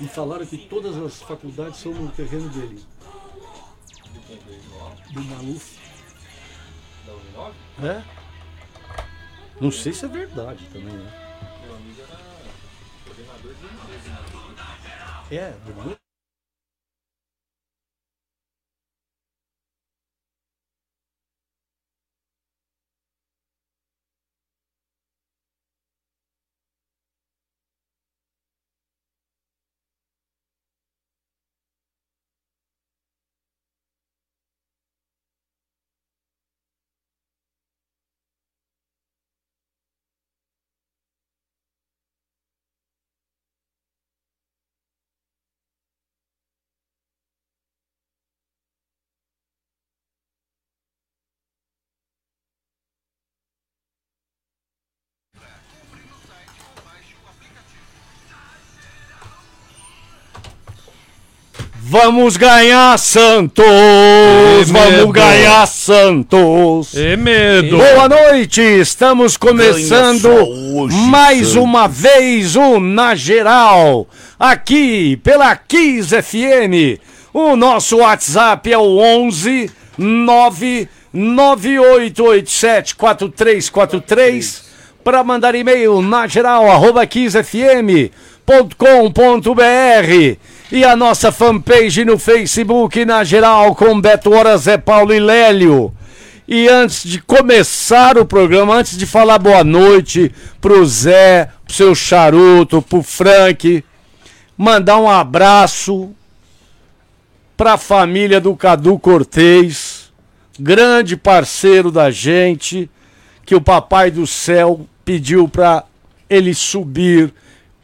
E falaram que todas as faculdades são no terreno dele. Do Maluf. Da Uninove? É? Não sei se é verdade também, né? Meu amigo era coordenador de empresa. É, do- Vamos ganhar, Santos! Vamos medo. ganhar, Santos! É medo. Boa noite, estamos começando hoje, mais Santos. uma vez o Na Geral, aqui pela Kiss FM. O nosso WhatsApp é o 11 99887 4343 para mandar e-mail na geral arroba kissfm.com.br e a nossa fanpage no Facebook na geral com Beto Horas, Zé Paulo e Lélio. E antes de começar o programa, antes de falar boa noite pro Zé, pro seu charuto, pro Frank, mandar um abraço pra família do Cadu Cortez, grande parceiro da gente, que o Papai do Céu pediu pra ele subir,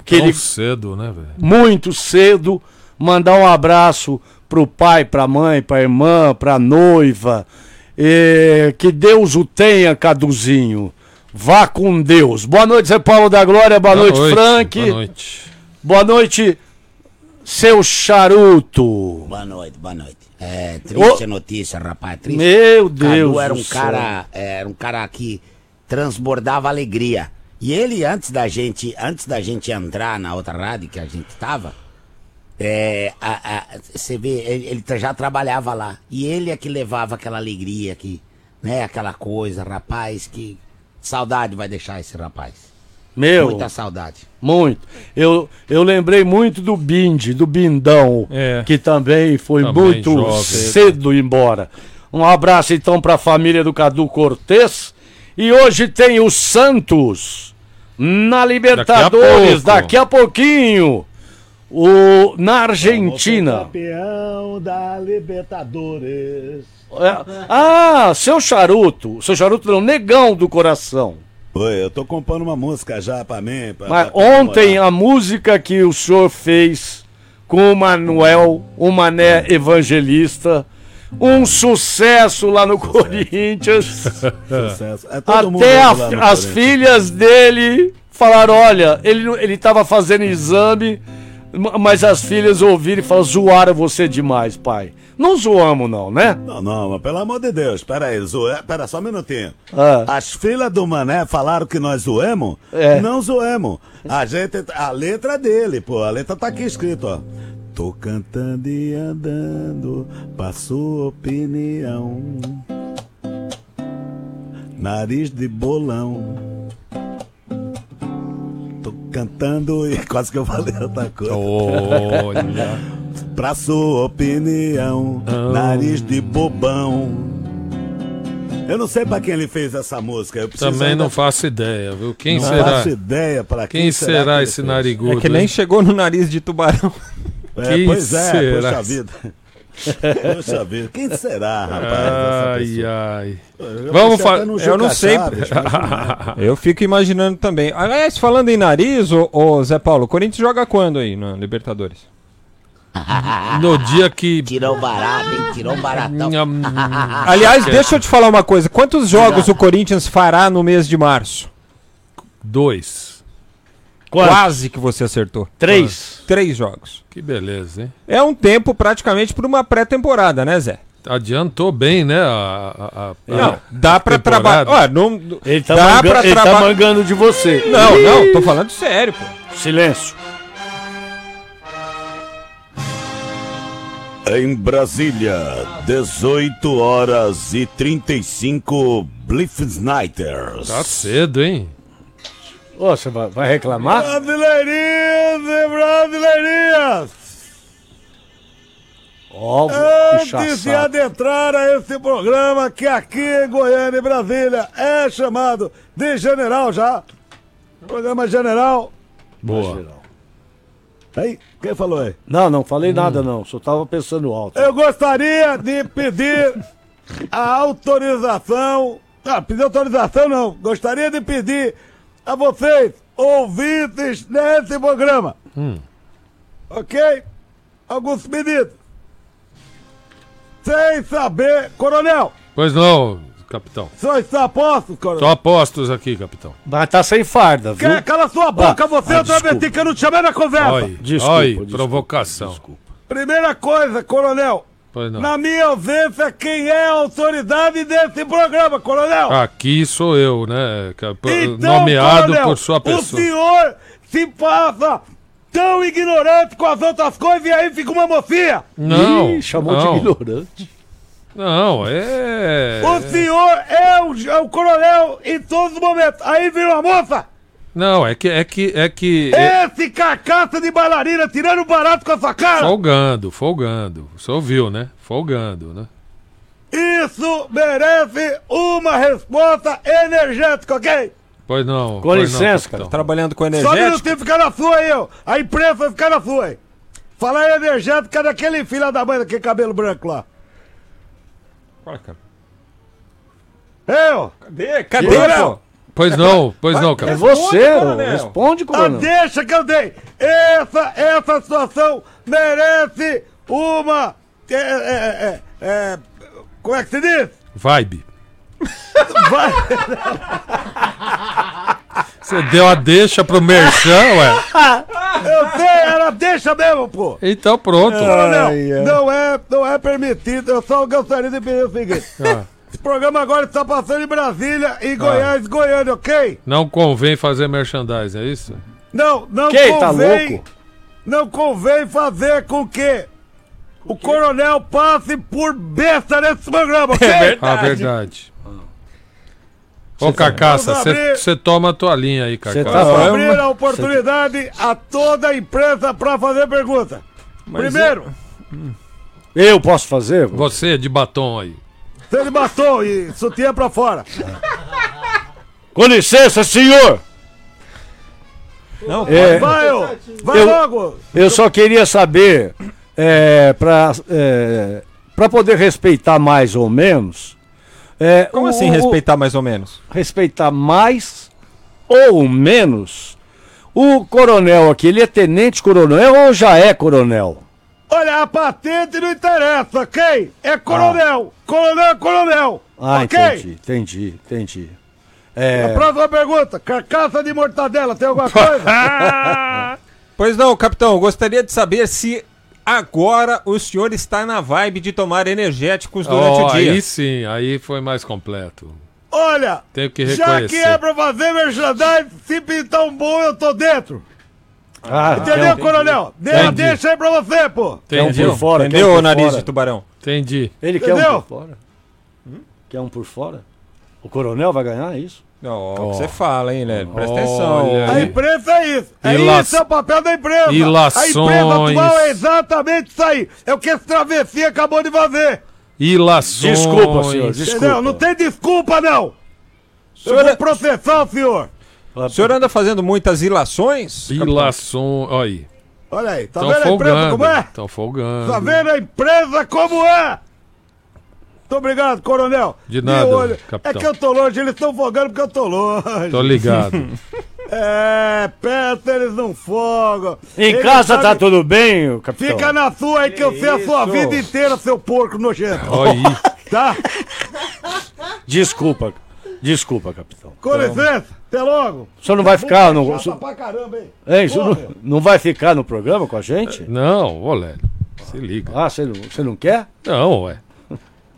que Tão ele cedo, né, velho? muito cedo, mandar um abraço pro pai, pra mãe, pra irmã, pra noiva. Eh, que Deus o tenha, Caduzinho. Vá com Deus. Boa noite, Zé Paulo da Glória. Boa, noite, Frank. Boa noite. Boa noite, seu charuto. Boa noite, boa noite. É triste a notícia, rapaz. Triste. Meu Deus. Cadu era um cara, era um cara que transbordava alegria. E ele antes da gente, antes da gente entrar na outra rádio que a gente tava, é, a- a- você vê, ele, ele já trabalhava lá. E ele é que levava aquela alegria que, né, aquela coisa, rapaz, que saudade vai deixar esse rapaz. Meu, Muita saudade. muito. Eu, eu lembrei muito do Bindi, do Bindão, É. que também foi Também muito jovem. cedo embora. Um abraço então para a família do Cadu Cortez. E hoje tem o Santos na Libertadores, pouco. daqui a, pouquinho. O, na Argentina. Campeão da Libertadores. É, ah, seu charuto. Seu charuto não, negão do coração. Oi, eu tô compondo uma música já pra mim. Pra, Mas pra ontem a música que o senhor fez com o Manuel, o Mané Evangelista, um sucesso lá no Corinthians. Sucesso. É todo mundo Até a- as Corinthians. filhas dele falaram: olha, ele, não- ele tava fazendo exame, mas as filhas ouviram e falaram: zoaram você demais, pai. Não zoamos, não, né? Não, não, mas pelo amor de Deus, pera aí, zoe... pera só um minutinho. Ah. As filhas do Mané falaram que nós zoemos? É. Não zoemos. A gente, a letra dele, pô, a letra tá aqui escrito, ó. Tô cantando e andando, passou opinião. Nariz de bolão. Cantando e quase que eu falei outra coisa. Olha. Pra sua opinião, nariz de bobão. Eu não sei pra quem ele fez essa música. Também ainda- não faço ideia, viu? Quem não será? faço ideia pra quem, Quem será que ele esse fez. narigudo? É que nem hein? chegou no nariz de tubarão. É, pois é, será? poxa vida. Poxa vida, quem será, rapaz? Ai, ai. Eu Vamos pensei fa- até no eu não sei- Chaves. Eu fico imaginando também. Aliás, falando em nariz, ô, ô, Zé Paulo, o Corinthians joga quando aí na Libertadores? No dia que. Tirou barato, hein? Tirou baratão. Aliás, deixa eu te falar uma coisa. Quantos jogos o Corinthians fará no mês de março? Dois. Quantos? Quase que você acertou. Três. Três jogos. Que beleza, hein? É um tempo praticamente para uma pré-temporada, né, Zé? Adiantou bem, né? A, a- a- Não, a dá pra temporada. trabalhar. Não, Ele tá, dá manga- pra ele tá traba- mangando de você. Não, não, tô falando sério, pô. Silêncio. Em Brasília, 18 horas e 35 Bliffsnighters. Tá cedo, hein? Ô, você vai, vai reclamar? Brasileirinhos e brasileirinhas! Antes de adentrar a esse programa que aqui em Goiânia e Brasília é chamado de General já. Programa General. Boa. Aí, quem falou aí? Não, não falei nada não, só tava pensando alto. Eu gostaria de pedir a autorização. Ah, pedir autorização não. Gostaria de pedir a vocês, ouvintes desse programa. Ok? Alguns pedidos. Sem saber. Coronel, Pois não, capitão. só está a posto, coronel? Tô a postos aqui, capitão. Mas tá sem farda, viu? Que- Cala sua boca, Ah, você ah, travesti desculpa. que eu não te chamei na conversa. Oi, desculpa, oi, desculpa, provocação. Primeira coisa, coronel. Pois não. Na minha ausência, quem é a autoridade desse programa, coronel? Aqui sou eu, né? por- Então, nomeado coronel, por sua O pessoa. senhor se passa tão ignorante com as outras coisas e aí fica uma mocinha. Não, Ih, chamou não, de ignorante. Não, é. O senhor é o, é o coronel em todos os momentos. Aí vem uma moça. Não, é que é que é que é- Esse carcaça de bailarina tirando barato com a sua cara. folgando, folgando. Você ouviu, né? Folgando, né? Isso merece uma resposta energética, ok? Pois não. Com pois não, licença, capitão. Trabalhando com Só um energético. minutinho ficar na sua aí, ó. A imprensa vai ficar na sua aí. Falar energética daquele filho da mãe daquele cabelo branco lá. Fala, cara. Eu! Cadê? Cadê, pô? Pois não, pois não, É capitão. você, coronel. responde, A coronel. deixa que eu dei! Essa, essa situação merece uma. É, é, é, é, como é que se diz? Vibe. Vai, Você deu a deixa pro Merchan, ué. eu sei, era deixa mesmo, pô! Então pronto. Ai, ai. não é, não é permitido, eu só gostaria de pedir o seguinte. Ah, Esse programa agora está passando em Brasília e Goiás, Goiânia, ok? não convém fazer merchandising, é isso? Não, não Quem, tá convém. louco? Não convém fazer com que o coronel passe por besta nesse programa, ok? Ah, verdade. Ô, Carcaça, Vamos abrir. você toma a tua linha aí, Cê Carcaça. tá falando- abrir a oportunidade a toda a imprensa para fazer pergunta. Primeiro, Eu posso fazer? Você de batom aí. Você de batom e sutiã pra fora. Com licença, senhor! Não, É, Vai, ô, vai Eu- logo. eu só queria saber, é, pra, é, pra poder respeitar mais ou menos. é, Como o- assim respeitar mais ou menos? respeitar mais ou menos. O coronel aqui, ele é tenente coronel ou já é coronel? Olha, a patente não interessa, ok? É coronel. Coronel é coronel. Ah, ok? entendi, entendi, entendi. A É, próxima pergunta. Carcaça de mortadela, tem alguma coisa? Pois não, capitão, gostaria de saber se agora o senhor está na vibe de tomar energéticos durante Ó, o dia. aí sim, aí foi mais completo. Olha, Tenho que já reconhecer. que é pra fazer merchandising, se pintar um bom, eu tô dentro. Ah, Entendeu, um- coronel? Dê, Entendi. deixa aí pra você, pô. quer um Entendi. por fora? quer Entendeu, um por nariz fora? de tubarão? Entendi. Ele quer um Entendeu? por fora? Quer um por fora? O coronel vai ganhar é isso? Não, ó, o que você fala, hein, Lélio? Presta Olha atenção. A aí. imprensa é isso. É Ilaç- isso, é o papel da imprensa. A Ilações. imprensa atual é exatamente isso aí. É o que esse travessia acabou de fazer. Ilações. Desculpa, senhor, desculpa. Entendeu? Não tem desculpa, não. Eu Senhor- vou processar o senhor. O senhor anda fazendo muitas ilações? Ilações. Olha aí. Olha aí, tá Estão vendo a imprensa folgando. como é? Estão folgando. Tá vendo a empresa como é? Muito obrigado, coronel. De nada, olho. capitão. É que eu tô longe, eles estão fogando porque eu tô longe. Tô ligado. É, perto eles não fogam. Em Eles casa tá sabem- tudo bem, capitão? Fica na sua aí que eu sei a sua isso? vida inteira, seu porco nojento. Olha aí. Tá? Desculpa, desculpa, capitão. Com licença, até logo. O senhor não vai ficar no... Chata pra caramba, hein? O senhor não, não vai ficar no programa com a gente? Não, ô Lélio. Se liga. Ah, você não, você não quer? Não, ué.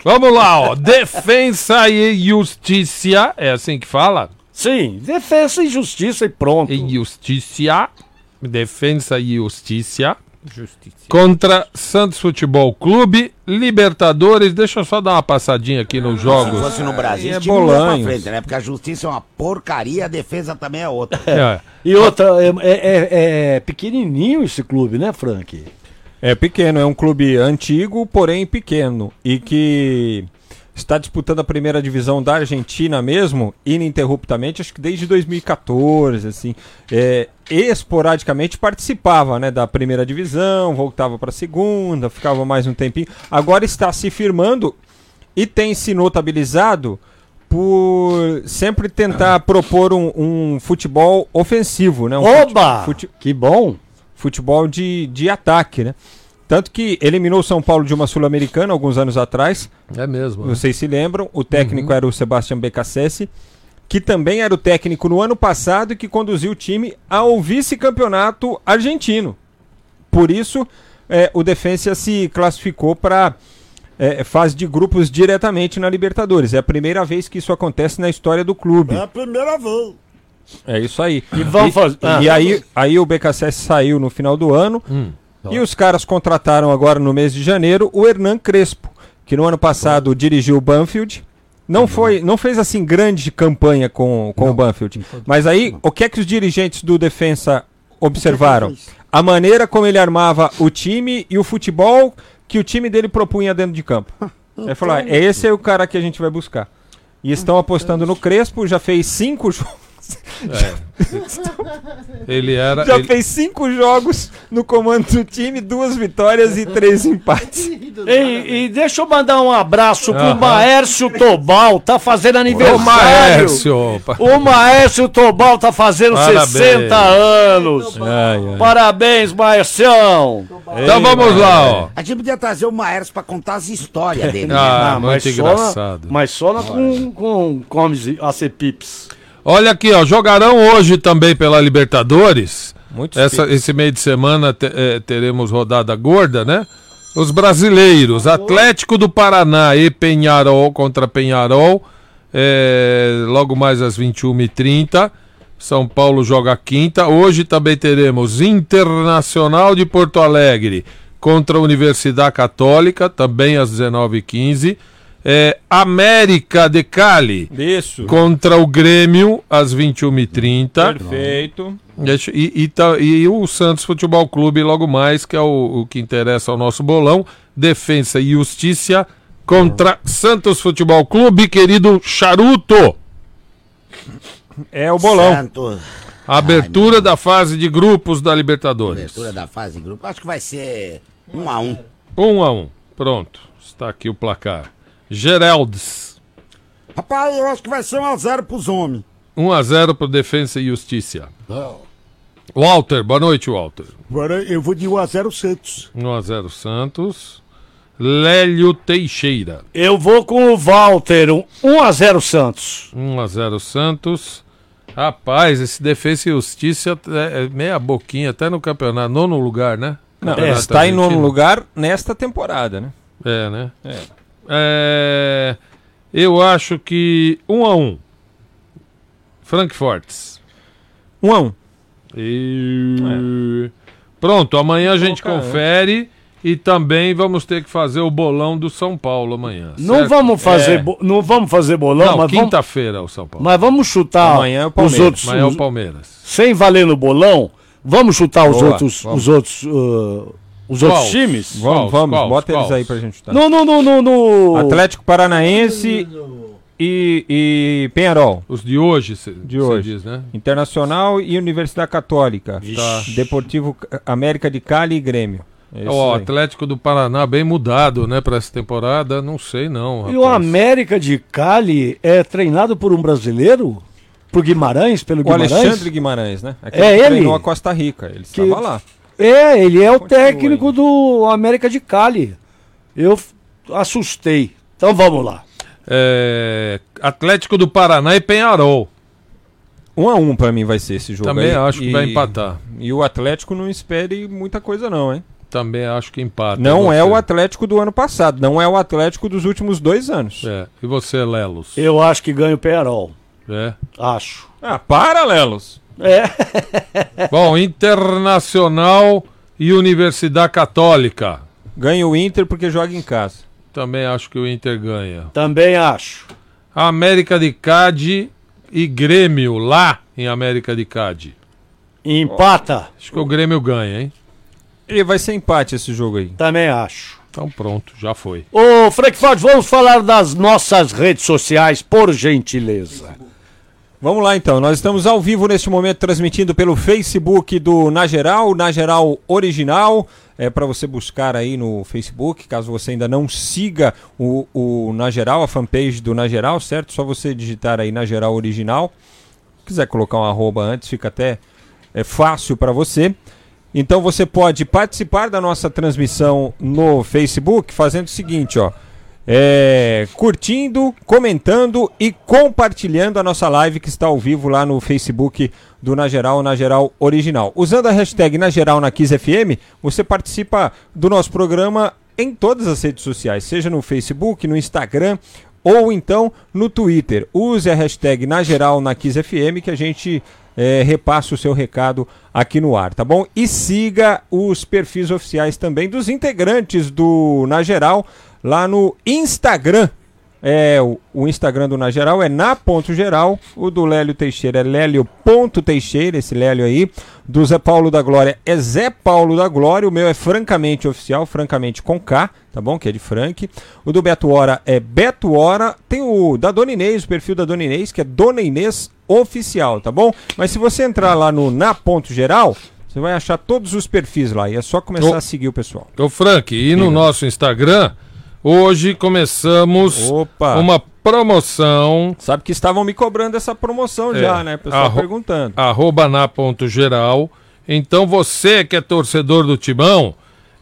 Vamos lá, ó. Defensa e Justiça. É assim que fala? Sim, defesa e justiça e pronto. E Justiça. Defensa e Justiça. Contra Santos Futebol Clube, Libertadores. Deixa eu só dar uma passadinha aqui nos Se jogos. fosse no Brasil, é Bolanhos. frente, né? Porque a justiça é uma porcaria, a defesa também é outra. É. E outra, é, é- é- é pequenininho esse clube, né, Frank? É pequeno, é um clube antigo, porém pequeno. E que está disputando a primeira divisão da Argentina mesmo, ininterruptamente, acho que desde 2014, assim. É, esporadicamente participava né, da primeira divisão, voltava para a segunda, ficava mais um tempinho. Agora está se firmando e tem se notabilizado por sempre tentar propor um, um futebol ofensivo, né? Um Oba! fute- Que bom! futebol de, de ataque, né? Tanto que eliminou o São Paulo de uma Sul-Americana alguns anos atrás. É mesmo. Vocês se lembram? O técnico era o Sebastião Becassese, que também era o técnico no ano passado e que conduziu o time ao vice-campeonato argentino. Por isso, eh, o Defensa se classificou para fase de grupos diretamente na Libertadores. É a primeira vez que isso acontece na história do clube. É a primeira vez. É isso aí. E fazer- ah. E aí, aí o BKSS saiu no final do ano. Hum. E os caras contrataram agora no mês de janeiro o Hernan Crespo, que no ano passado dirigiu o Banfield. Não foi, não fez assim grande campanha com, com o Banfield. Mas aí, o que é que os dirigentes do Defensa observaram? A maneira como ele armava o time e o futebol que o time dele propunha dentro de campo. Ele falou: ah, esse é o cara que a gente vai buscar. E estão apostando no Crespo, já fez cinco jogos. Ele era. Já ele- fez cinco jogos no comando do time, duas vitórias e três empates. E, e deixa eu mandar um abraço pro. Maércio Tobal, tá fazendo aniversário. Maércio! O Maércio Tobal tá fazendo Parabéns. 60 anos. Parabéns, Maércio. Então vamos lá, ó. A gente podia trazer o Maércio pra contar as histórias dele. né? Ah, Ah, muito mas só engraçado. na- mas só na, com, com comes e acepips. Olha aqui, ó. Jogarão hoje também pela Libertadores. Muito Essa, esse meio de semana te- eh, teremos rodada gorda, né? Os brasileiros, Atlético do Paraná e Penharol contra Penharol, eh, logo mais às 21h30. São Paulo joga quinta. Hoje também teremos Internacional de Porto Alegre contra a Universidade Católica, também às 19h15. Eh, América de Cali Isso. contra o Grêmio às 21h30. Perfeito. E, e, tá- e o Santos Futebol Clube logo mais, que é o, o que interessa ao nosso bolão. Defensa e Justiça contra Santos Futebol Clube, querido Charuto. É o bolão. Santo, Abertura da fase de grupos da Libertadores. abertura da fase de grupo. Acho que vai ser um a um. Um a um. Pronto. Está aqui o placar. Geraldes. Rapaz, eu acho que vai ser um a zero pros homens. 1 a 0 para Defensa e Justiça. Walter, boa noite, Walter. Agora eu vou de 1 a 0 Santos. 1 a 0 Santos. Lélio Teixeira. Eu vou com o Walter, um 1 a 0 Santos. 1 a 0 Santos. Rapaz, esse Defesa e Justiça é é meia boquinha, até no campeonato, nono lugar, né? Não, Campeonato está em nono lugar nesta temporada, né? É, né? É. É, eu acho que 1 a 1 Frankfortes. Um a um. E... Pronto, amanhã a gente colocar, né? confere e também vamos ter que fazer o bolão do São Paulo amanhã. Não certo? vamos fazer, É. bo- não vamos fazer bolão, Não, mas, vamos, quinta-feira o São Paulo. mas vamos chutar Amanhã é o os Palmeiras. outros, Amanhã é o Palmeiras. sem valer no bolão. Vamos chutar os Boa, outros, vamos. os outros, uh, os outros Qual? times? Qual? Vamos, vamos. quals, Bota eles aí pra gente chutar. No, no, no, no, no- Atlético Paranaense e, e Penharol. Os de hoje, cê, De hoje. diz, né? Internacional e Universidade Católica. Tá. Deportivo América de Cali e Grêmio. É O aí. Atlético do Paraná bem mudado, né, para essa temporada, não sei não. E o rapaz. América de Cali é treinado por um brasileiro? Por Guimarães, pelo O Guimarães? Alexandre Guimarães, né? Aquele É que ele? treinou a Costa Rica. Ele Que- estava lá. É, ele é o Continua técnico aí. do América de Cali. Eu assustei. Então vamos lá. É, Atlético do Paraná e Penharol. Um a um pra mim vai ser esse jogo. Também aí. acho que E- vai empatar. E o Atlético não espere muita coisa não, hein? Também acho que empata. Não é o Atlético do ano passado, não é o Atlético dos últimos dois anos. É. E você, Lelos? Eu acho que ganha o Penarol. É. Acho. Ah, para, Lelos! É. Bom, Internacional e Universidade Católica. Ganha o Inter porque joga em casa. Também acho que o Inter ganha. Também acho. América de Cade e Grêmio lá em América de Cade. Empata. Acho que o Grêmio ganha, hein? E vai ser empate esse jogo aí. Também acho. Então pronto, já foi. Ô, Frankfurt, vamos falar das nossas redes sociais, por gentileza. Vamos lá então, nós estamos ao vivo neste momento transmitindo pelo Facebook do Na Geral, Na Geral Original. É para você buscar aí no Facebook, caso você ainda não siga o, o Na Geral, a fanpage do Na Geral, certo? Só você digitar aí Na Geral Original. Se quiser colocar um arroba antes, fica até é, fácil para você. Então você pode participar da nossa transmissão no Facebook fazendo o seguinte, ó. É, curtindo, comentando e compartilhando a nossa live que está ao vivo lá no Facebook do Na Geral, Na Geral Original. Usando a hashtag Na Geral na Kiss FM, você participa do nosso programa em todas as redes sociais, seja no Facebook, no Instagram ou então no Twitter. Use a hashtag Na Geral na Kiss FM que a gente é, repassa o seu recado aqui no ar, tá bom? E siga os perfis oficiais também dos integrantes do Na Geral lá no Instagram. É, o, o Instagram do Na Geral é na ponto geral, o do Lélio Teixeira é lélio.teixeira, esse Lélio aí, do Zé Paulo da Glória é Zé Paulo da Glória, o meu é francamente oficial, francamente com K, tá bom? Que é de Frank. O do Beto Hora é Beto Hora, tem o da Dona Inês, o perfil da Dona Inês, que é Dona Inês Oficial, tá bom? Mas se você entrar lá no na ponto geral, você vai achar todos os perfis lá e é só começar Ô. a seguir o pessoal. Ô Frank, e no nosso Instagram, hoje começamos Opa! uma promoção Sabe que estavam me cobrando essa promoção É. já, né? O pessoal Arro- perguntando. arroba na ponto geral. Então você que é torcedor do Timão,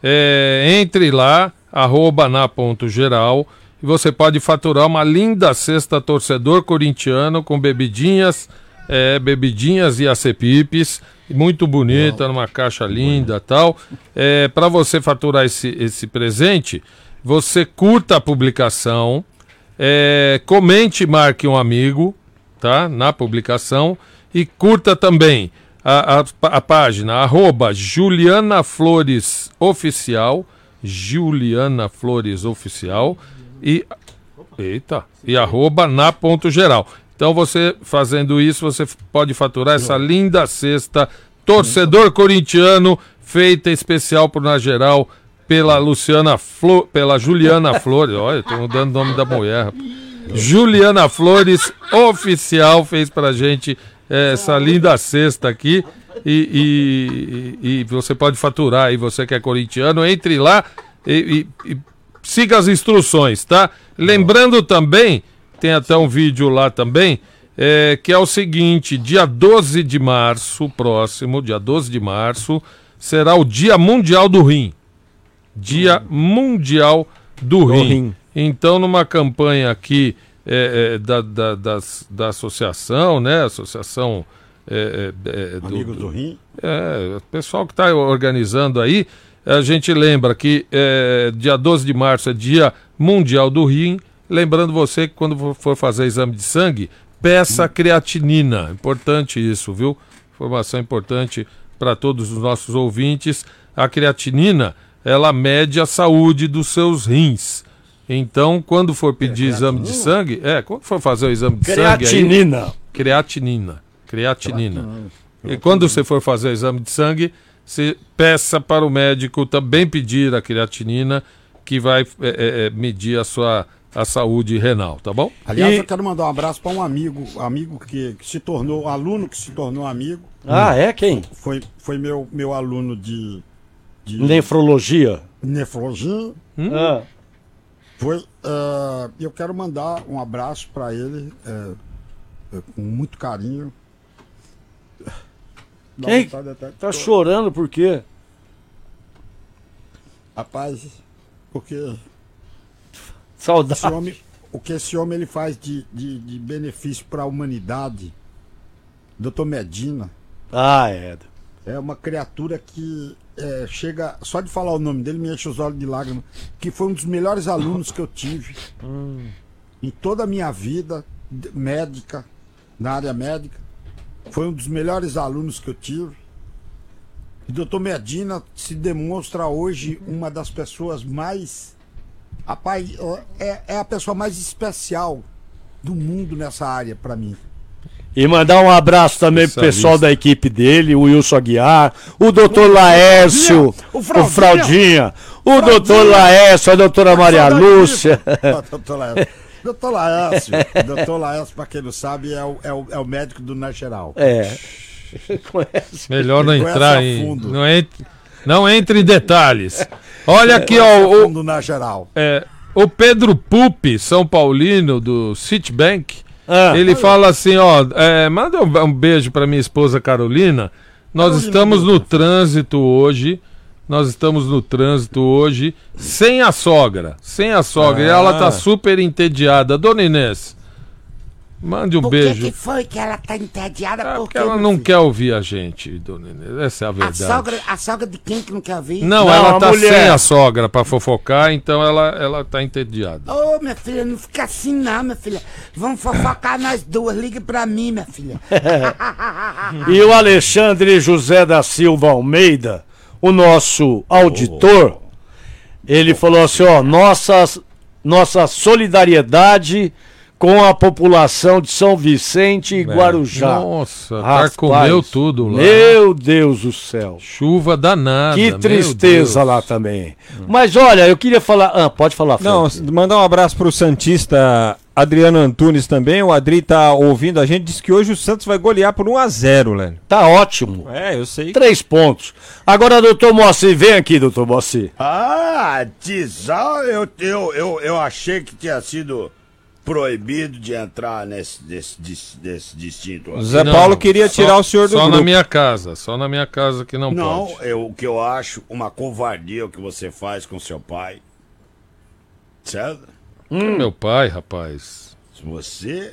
é, entre lá, arroba na ponto geral, e você pode faturar uma linda cesta torcedor corintiano com bebidinhas, é, bebidinhas e acepipes, muito bonita, numa caixa linda tal. É, Para você faturar esse, esse presente, você curta a publicação, é, comente e marque um amigo, tá? Na publicação. E curta também a, a, a página arroba Juliana Flores Oficial. Juliana Flores Oficial. E. Eita! E arroba na ponto geral. Então você fazendo isso, você pode faturar essa linda cesta torcedor corintiano, feita especial por Na Geral pela Luciana Flo, pela Juliana Flores. Olha, tô mudando o nome da mulher. Juliana Flores, oficial, fez pra gente eh, essa linda cesta aqui. E, e- e- você pode faturar aí, você que é corintiano, entre lá e, e- e siga as instruções, tá? Lembrando também, tem até um vídeo lá também, é, que é o seguinte: dia 12 de março, próximo, dia 12 de março, será o Dia Mundial do Rim. Dia Mundial do, rim. rim. Então, numa campanha aqui é, é, da, da, das- da associação, né? Associação é, é, é, do- Amigos do Rim. é, o pessoal que está organizando aí, a gente lembra que é, dia 12 de março é dia mundial do rim. Lembrando você que quando for- for fazer exame de sangue, peça creatinina. Importante isso, viu? Informação importante para todos os nossos ouvintes. A creatinina, ela mede a saúde dos seus rins. Então, quando for pedir exame de sangue, é, quando for fazer o exame de sangue, aí, Creatinina. creatinina. Creatinina. E quando você for fazer o exame de sangue, você peça para o médico também pedir a creatinina, que vai é, é, é, medir a sua a saúde renal, tá bom? Aliás, E- eu quero mandar um abraço para um amigo, amigo que, que se tornou, aluno que se tornou amigo. Ah, é quem? Foi, foi meu, meu aluno de, de Nefrologia. nefrologia. Ah. Foi. eh, eu quero mandar um abraço para ele eh, eh, com muito carinho. Quem? até Tá chorando por quê? Rapaz, porque Saudade. homem, o que esse homem ele faz de, de, de benefício para a humanidade, Dr. Medina, Ah, é. é uma criatura que eh, chega, só de falar o nome dele me enche os olhos de lágrimas, que foi um dos melhores alunos que eu tive em toda a minha vida médica, na área médica. foi um dos melhores alunos que eu tive. E doutor Medina se demonstra hoje uma das pessoas mais. Rapaz, é, é a pessoa mais especial do mundo nessa área pra mim. E mandar um abraço também pro Especialista. pessoal da equipe dele, o Wilson Aguiar, o doutor Laércio, o o Fraldinha. Fraldinha, o Fraldinha. doutor Laércio, a doutora Maria Lúcia. doutor Laércio. Doutor Laércio, doutor Laércio, pra quem não sabe, é o, é o, é o médico do Na Geral. É. Conhece? Melhor não Conhece entrar em. fundo. Não entre, não entre em detalhes. Olha aqui, ó. O, fundo Na Geral. é, o Pedro Pupi, São Paulino, do Citibank, Ah, ele fala assim, ó. é, manda um, um beijo pra minha esposa Carolina. Nós Carolina estamos no trânsito hoje. Nós estamos no trânsito hoje sem a sogra. Sem a sogra. E ela tá Ah. super entediada. Dona Inês, mande um Por que, beijo. que foi que ela tá entediada? É, Por porque ela não filho? quer ouvir a gente, Dona Inês. Essa é a A verdade. sogra, a sogra de quem que não quer ouvir? Não, Não, ela a tá mulher. sem a sogra pra fofocar, então ela, ela tá entediada. Ô, minha filha, não fica assim não, minha filha. Vamos fofocar nós duas. Ligue pra mim, minha filha. E o Alexandre José da Silva Almeida, o nosso auditor, ele falou assim: ó, nossa, nossa solidariedade com a população de São Vicente e Guarujá. Nossa, Rapaz, tá comeu tudo lá. Meu Deus do céu. Chuva danada. Que tristeza lá também. Mas olha, eu queria falar. Ah, pode falar, Não, Fred. mandar um abraço pro Santista Adriano Antunes também. O Adri tá ouvindo a gente. Diz que hoje o Santos vai golear por 1x0, Lélio. Tá ótimo. É, eu sei. Três pontos. Agora, doutor Mossi, vem aqui, doutor Mossi. Ah, Tizal, eu, eu, eu, eu achei que tinha sido proibido de entrar nesse, desse, desse, desse distinto. O Zé Não, Paulo queria só- tirar o senhor do Só grupo. na minha casa, só na minha casa que não, Não, pode. eu, o que eu acho uma covardia o que você faz com seu pai. Certo? Meu pai, rapaz. Se você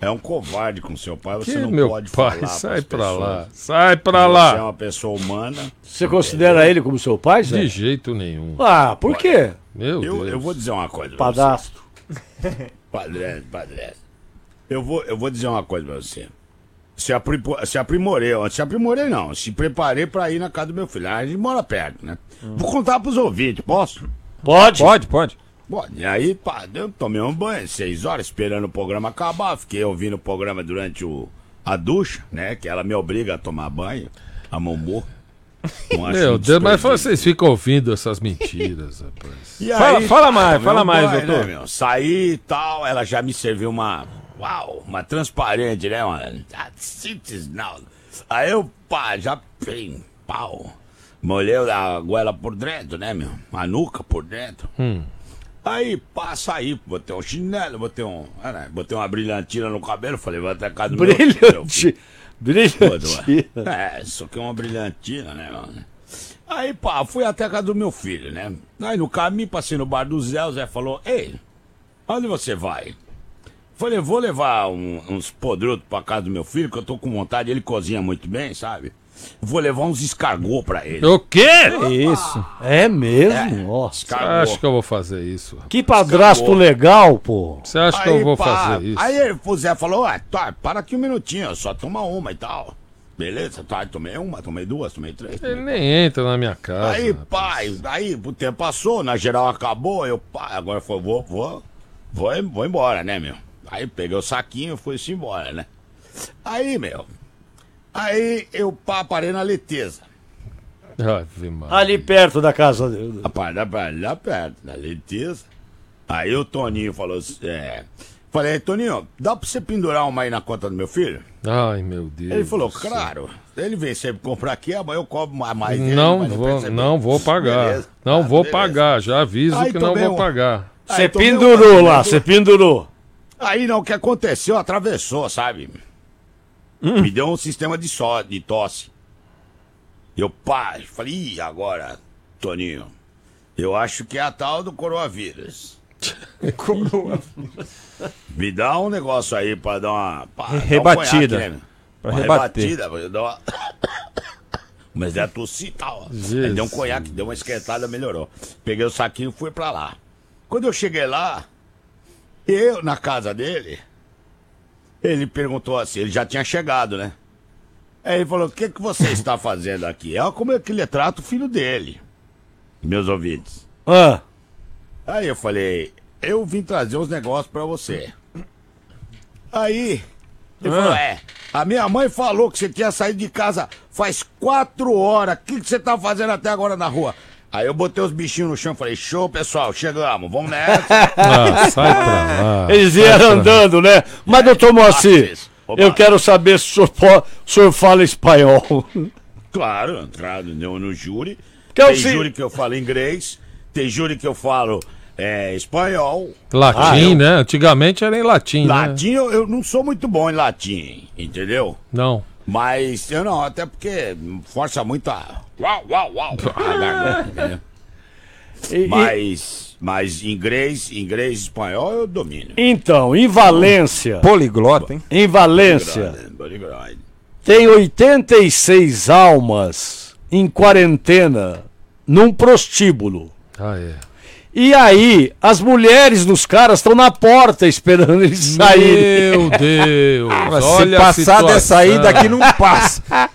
é um covarde com seu pai, você Que não meu pode pai, falar sai pra lá. Sai pra Você é lá. uma pessoa humana. Você considera ele como seu pai, Zé? De jeito nenhum. Ah, por quê? Meu Eu, Deus. eu vou dizer uma coisa. pra você. Padastro. Padre, padre. Eu vou, eu vou dizer uma coisa pra você. Se, apripo- se aprimorei, se aprimorei não, se preparei pra ir na casa do meu filho. A gente mora perto, né? Vou contar pros ouvintes, posso? Pode? Pode, pode. Bom, e aí, pá, eu tomei um banho, seis horas, esperando o programa acabar. Fiquei ouvindo o programa durante o, a ducha, né? Que ela me obriga a tomar banho, a momô. Meu Deus, mas vocês ficam ouvindo essas mentiras, rapaz. E Fala- fala mais, tomei fala mais, banho, doutor. meu? Saí e tal, ela já me serviu uma. Uau, uma transparente, né, mano? Simples, não. Aí eu, pá, já pim, pau. Molhei a goela por dentro, né, meu? A nuca por dentro. Hum. Aí, pá, saí, botei um chinelo, botei um. ah, né, botei uma brilhantina no cabelo, falei, vou até a casa do meu- meu filho. Do- É, isso aqui é uma brilhantina, né, mano? Aí, pá, fui até a casa do meu filho, né? Aí no caminho, passei no bar do Zé, o Zé falou, ei, onde você vai? Falei, vou levar um- uns podrutos pra casa do meu filho, que eu tô com vontade, ele cozinha muito bem, sabe? Vou levar uns escargot pra ele. O quê? Isso. É mesmo? Nossa. Você acha que eu vou fazer isso? Que padrasto legal, pô. Você acha que eu vou pá, fazer isso? Aí ele- o Zé falou, ah, tá, para aqui um minutinho, só toma uma e tal. Beleza, tá, tomei uma, tomei duas, tomei três. tomei Ele nem entra na minha casa. Aí, rapaz. pai, aí o tempo passou, na geral acabou, eu, pai, agora foi, vou, vou, vou, vou embora, né, meu? Aí peguei o saquinho e fui-se embora, né? Aí, meu, aí eu, parei na Leteza. Ali perto da casa dele. Rapaz, lá, perto, na Leteza. Aí o Toninho falou assim, é... Falei, Toninho, dá pra você pendurar uma aí na conta do meu filho? Ai, meu Deus. Ele falou, claro. Ele vem sempre comprar aqui, amanhã eu cobro mais, dele, Não vou, não vou pagar. Beleza. Não Ah, vou beleza. pagar. Já aviso Aí que não vou um- pagar. Você pendurou uma- lá, você pendurou. Aí não, o que aconteceu? Atravessou, sabe? Me deu um sistema de, só, de tosse. Eu, pá, falei, Ih, agora, Toninho, eu acho que é a tal do coronavírus. Me dá um negócio aí pra dar uma. Pra, dar um Rebatida. conhaque, né? Pra uma rebater. rebatida, pra eu dar uma. Mas é tossir e tal. Aí deu um conhaque, deu uma esquentada, melhorou. Peguei o saquinho e fui pra lá. Quando eu cheguei lá, eu na casa dele, ele perguntou assim, ele já tinha chegado, né? Aí ele falou: O que, que você está fazendo aqui? Olha como é que ele trata o filho dele. Meus ouvintes. Ah, Aí eu falei: Eu vim trazer uns negócios pra você. Aí ele Ah. falou: É, a minha mãe falou que você tinha saído de casa faz quatro horas. O que, que você tá fazendo até agora na rua? Aí eu botei os bichinhos no chão e falei: Show, pessoal, chegamos, vamos nessa. Ah, sai pra lá. eles vieram andando, né? Mas, doutor Moacir, eu quero saber se o senhor, o senhor fala espanhol. Claro, entrado no, no júri. Que é tem se- júri que eu falo inglês, tem júri que eu falo é, espanhol. Latim, Ah, eu- né? Antigamente era em latim, né? Latim, eu, eu não sou muito bom em latim, entendeu? Não. Mas eu não, até porque força muito a. Uau, uau, uau. a garganta, entendeu? E- e- mas, mas inglês, inglês e espanhol eu domino. então, em Valência, Poliglota, hein? em Valência, Bodyguard. tem 86 almas em quarentena num prostíbulo. Ah, é. E aí, as mulheres dos caras estão na porta esperando eles saírem. Meu Deus. Mas olha se a passar dessa aí, situação. daqui não passa.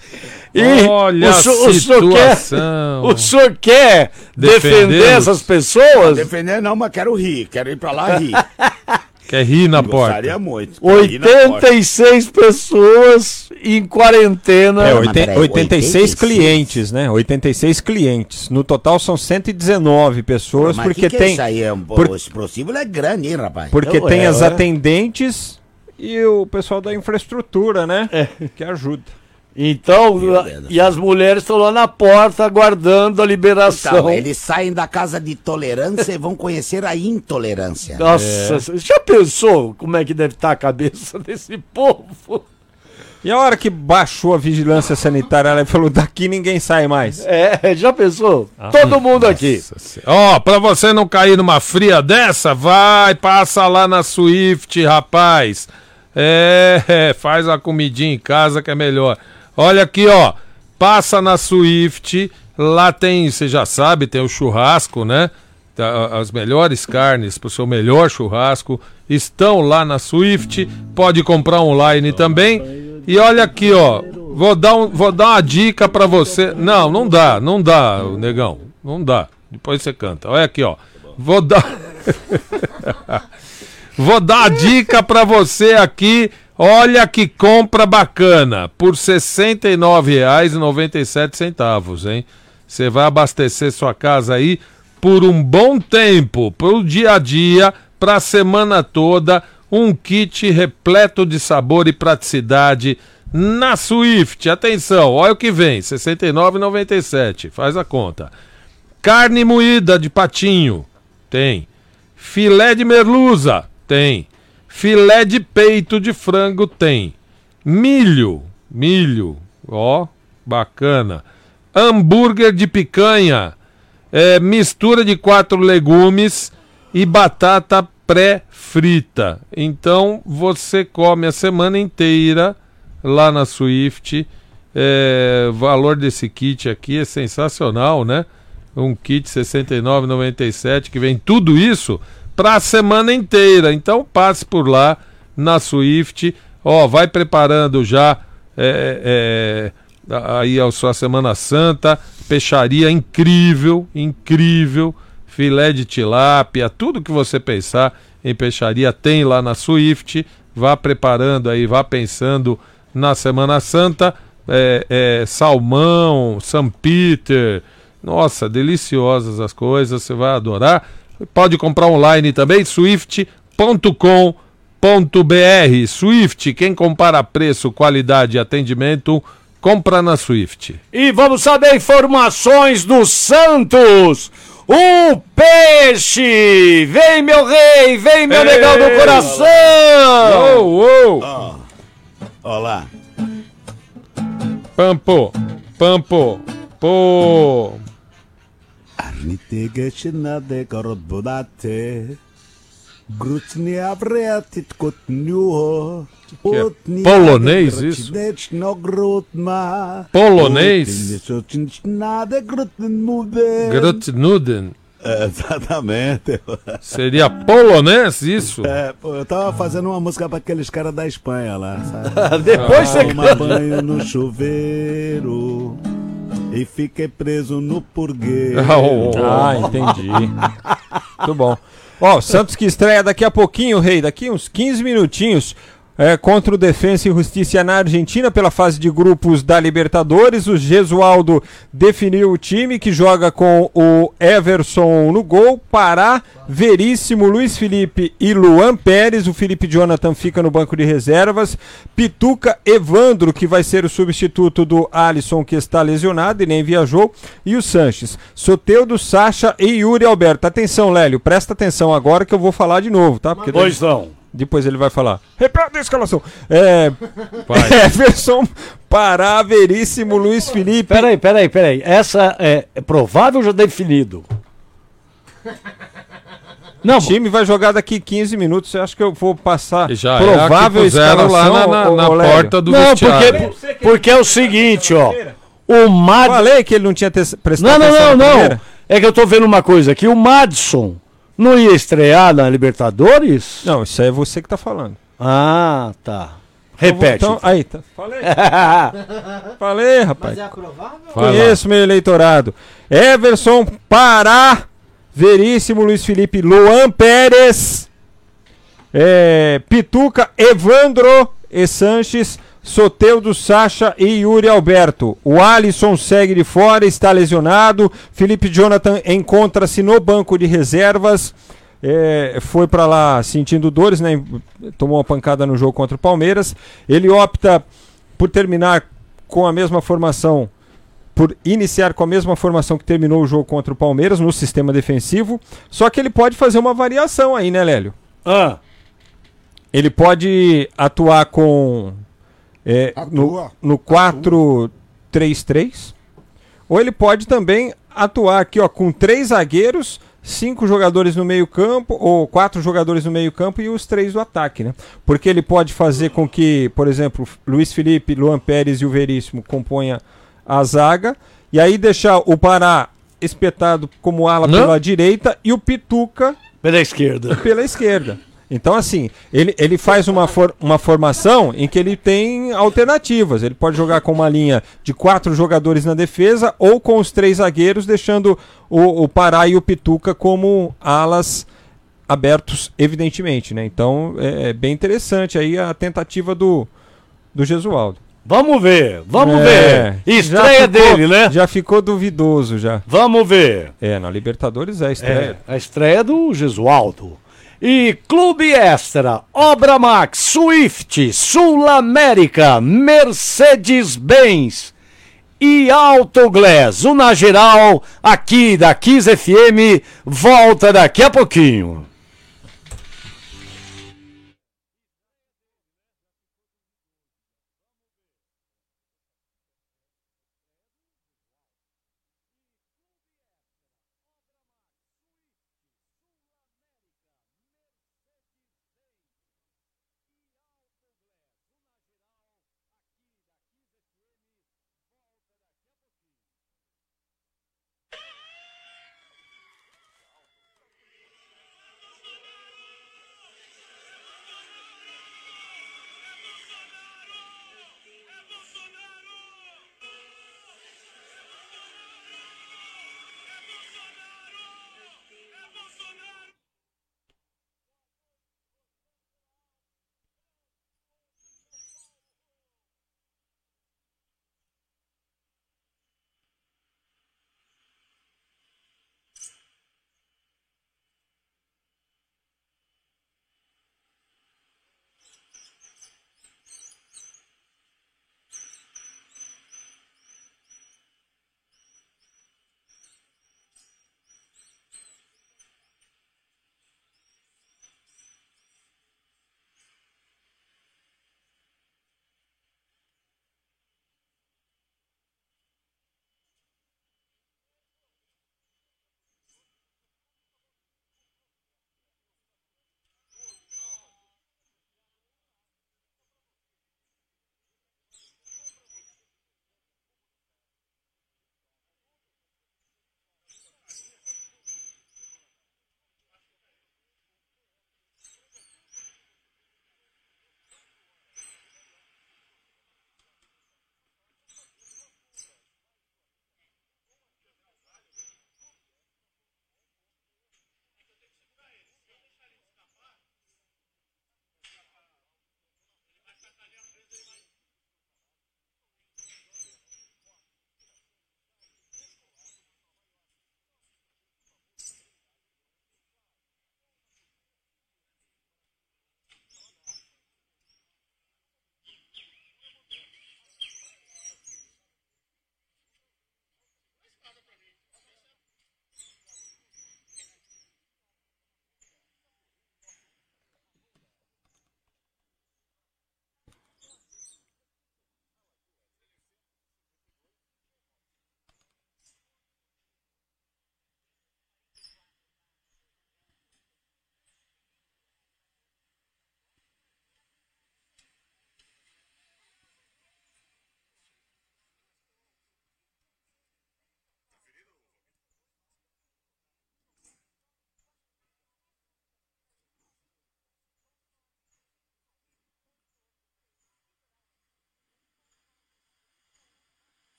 E Olha o, senhor- o a senhor quer, situação. o senhor quer defender essas pessoas? Defender não, mas quero rir, quero ir pra lá rir. Quer rir na Gostaria porta. muito. na porta. 86 pessoas em quarentena. É, mas oiten- peraí, 86 86? clientes, né? 86 clientes. No total são 119 pessoas, Mas porque que que é tem. isso aí? É um, por- Esse prostíbulo é grande, hein, rapaz? Porque Eu- tem é, as é. atendentes e o pessoal da infraestrutura, né? Que ajuda. Então, e as mulheres estão lá na porta aguardando a liberação. Então, eles saem da casa de tolerância e vão conhecer a intolerância. Nossa, já pensou como é que deve estar a cabeça desse povo? E a hora que baixou a vigilância sanitária, ela falou: daqui ninguém sai mais. É, já pensou? Todo mundo aqui. Ó, pra você não cair numa fria dessa, vai, passa lá na Swift, rapaz. É, faz a comidinha em casa que é melhor. Olha aqui, ó. Passa na Swift. Lá tem, você já sabe, tem o churrasco, né? Tá, As melhores carnes pro seu melhor churrasco estão lá na Swift. Pode comprar online também. E olha aqui, ó. Vou dar, um, vou dar uma dica pra você. Não, não dá, não dá, negão. Não dá. Depois você canta. Olha aqui, ó. Vou dar. Vou dar a dica pra você aqui. Olha que compra bacana. Por R$ 69,97, hein? Você vai abastecer sua casa aí por um bom tempo, pro dia a dia, pra semana toda, um kit repleto de sabor e praticidade na Swift. Atenção, olha o que vem, R$ 69,97. Faz a conta. Carne moída de patinho, tem. Filé de merluza, tem. Filé de peito de frango, tem. Milho, milho, ó, bacana. Hambúrguer de picanha, é, mistura de quatro legumes e batata pré-frita. Então você come a semana inteira lá na Swift. É, valor desse kit aqui é sensacional, né? Um kit R$ 69,97 que vem tudo isso para a semana inteira. Então passe por lá na Swift. Ó, vai preparando já é, é, aí a sua Semana Santa. Peixaria incrível, incrível. Filé de tilápia, tudo que você pensar em peixaria tem lá na Swift. Vá preparando aí, vá pensando na Semana Santa. É, é, salmão, São Peter. Nossa, deliciosas as coisas, você vai adorar. Pode comprar online também, swift.com.br. Swift, quem compara preço, qualidade e atendimento, compra na Swift. E vamos saber informações do Santos. O peixe! Vem, meu rei! Vem, meu negão do coração! Oh, oh. Olá. Pampo, pampo, pô. Grutni é polonês isso? Polonês? Grutnuden. É, exatamente. Seria polonês isso? É, eu tava fazendo uma música pra aqueles caras da Espanha lá? Depois você Tomar banho no chuveiro e fiquei preso no purgueiro. Oh, oh, oh. Ah, entendi. Muito bom. Ó, o Santos que estreia daqui a pouquinho, Rei, daqui uns 15 minutinhos. É, contra o Defensa e Justiça na Argentina pela fase de grupos da Libertadores. O Gesualdo definiu o time que joga com o Everson no gol, Pará, Veríssimo, Luiz Felipe e Luan Pérez. O Felipe Jonathan fica no banco de reservas. Pituca Evandro, que vai ser o substituto do Alisson, que está lesionado e nem viajou. E o Sanches. Soteudo, Sacha e Yuri Alberto. Atenção, Lélio, presta atenção agora que eu vou falar de novo, tá? Porque Pois não. Depois ele vai falar. Repete a escalação. É. Vai. Everson, Pará, Veríssimo, Luiz Felipe. Peraí, peraí, peraí. Essa é, é provável ou já definido? Não, O time vai jogar daqui 15 minutos. Você acha que eu vou passar já provável é que puseram escalação lá na, na, na porta do não vestiário. porque, porque é o seguinte, ó. O Mad... Falei que ele não tinha prestado Não, não, atenção não, não. É que eu tô vendo uma coisa aqui. O Madison não ia estrear na Libertadores? Não, isso aí é você que tá falando. Ah, tá. Repete. Então, aí, tá. Falei. Falei, rapaz. Mas é aprovável? Conheço meu eleitorado. Everson, Pará, Veríssimo, Luiz Felipe, Luan Pérez, é, Pituca, Evandro e Sanches, Soteudo, Sacha e Yuri Alberto. O Alisson segue de fora, está lesionado. Felipe Jonathan encontra-se no banco de reservas. É, foi para lá sentindo dores, né? Tomou uma pancada no jogo contra o Palmeiras. Ele opta por terminar com a mesma formação por iniciar com a mesma formação que terminou o jogo contra o Palmeiras no sistema defensivo. Só que ele pode fazer uma variação aí, né, Lélio? Ah, Ele pode atuar com é, no, no 4-3-3. Ou ele pode também atuar aqui ó, com três zagueiros, cinco jogadores no meio-campo, ou quatro jogadores no meio-campo e os três do ataque, né? Porque ele pode fazer com que, por exemplo, Luiz Felipe, Luan Pérez e o Veríssimo componha a zaga, e aí deixar o Pará espetado como ala Não. pela direita e o Pituca pela esquerda. pela esquerda. Então, assim, ele, ele faz uma, for- uma formação em que ele tem alternativas. Ele pode jogar com uma linha de quatro jogadores na defesa ou com os três zagueiros, deixando o, o Pará e o Pituca como alas abertos, evidentemente, né? Então, é, é bem interessante aí a tentativa do, do Gesualdo. Vamos ver, vamos É, ver. Estreia ficou- dele, né? Já ficou duvidoso, já. Vamos ver. É, na Libertadores é a estreia. É, a estreia do Gesualdo. E Clube Extra, Obra Max, Swift, Sul América, Mercedes-Benz e Autoglass. O Na Geral, aqui da Kiss FM, volta daqui a pouquinho.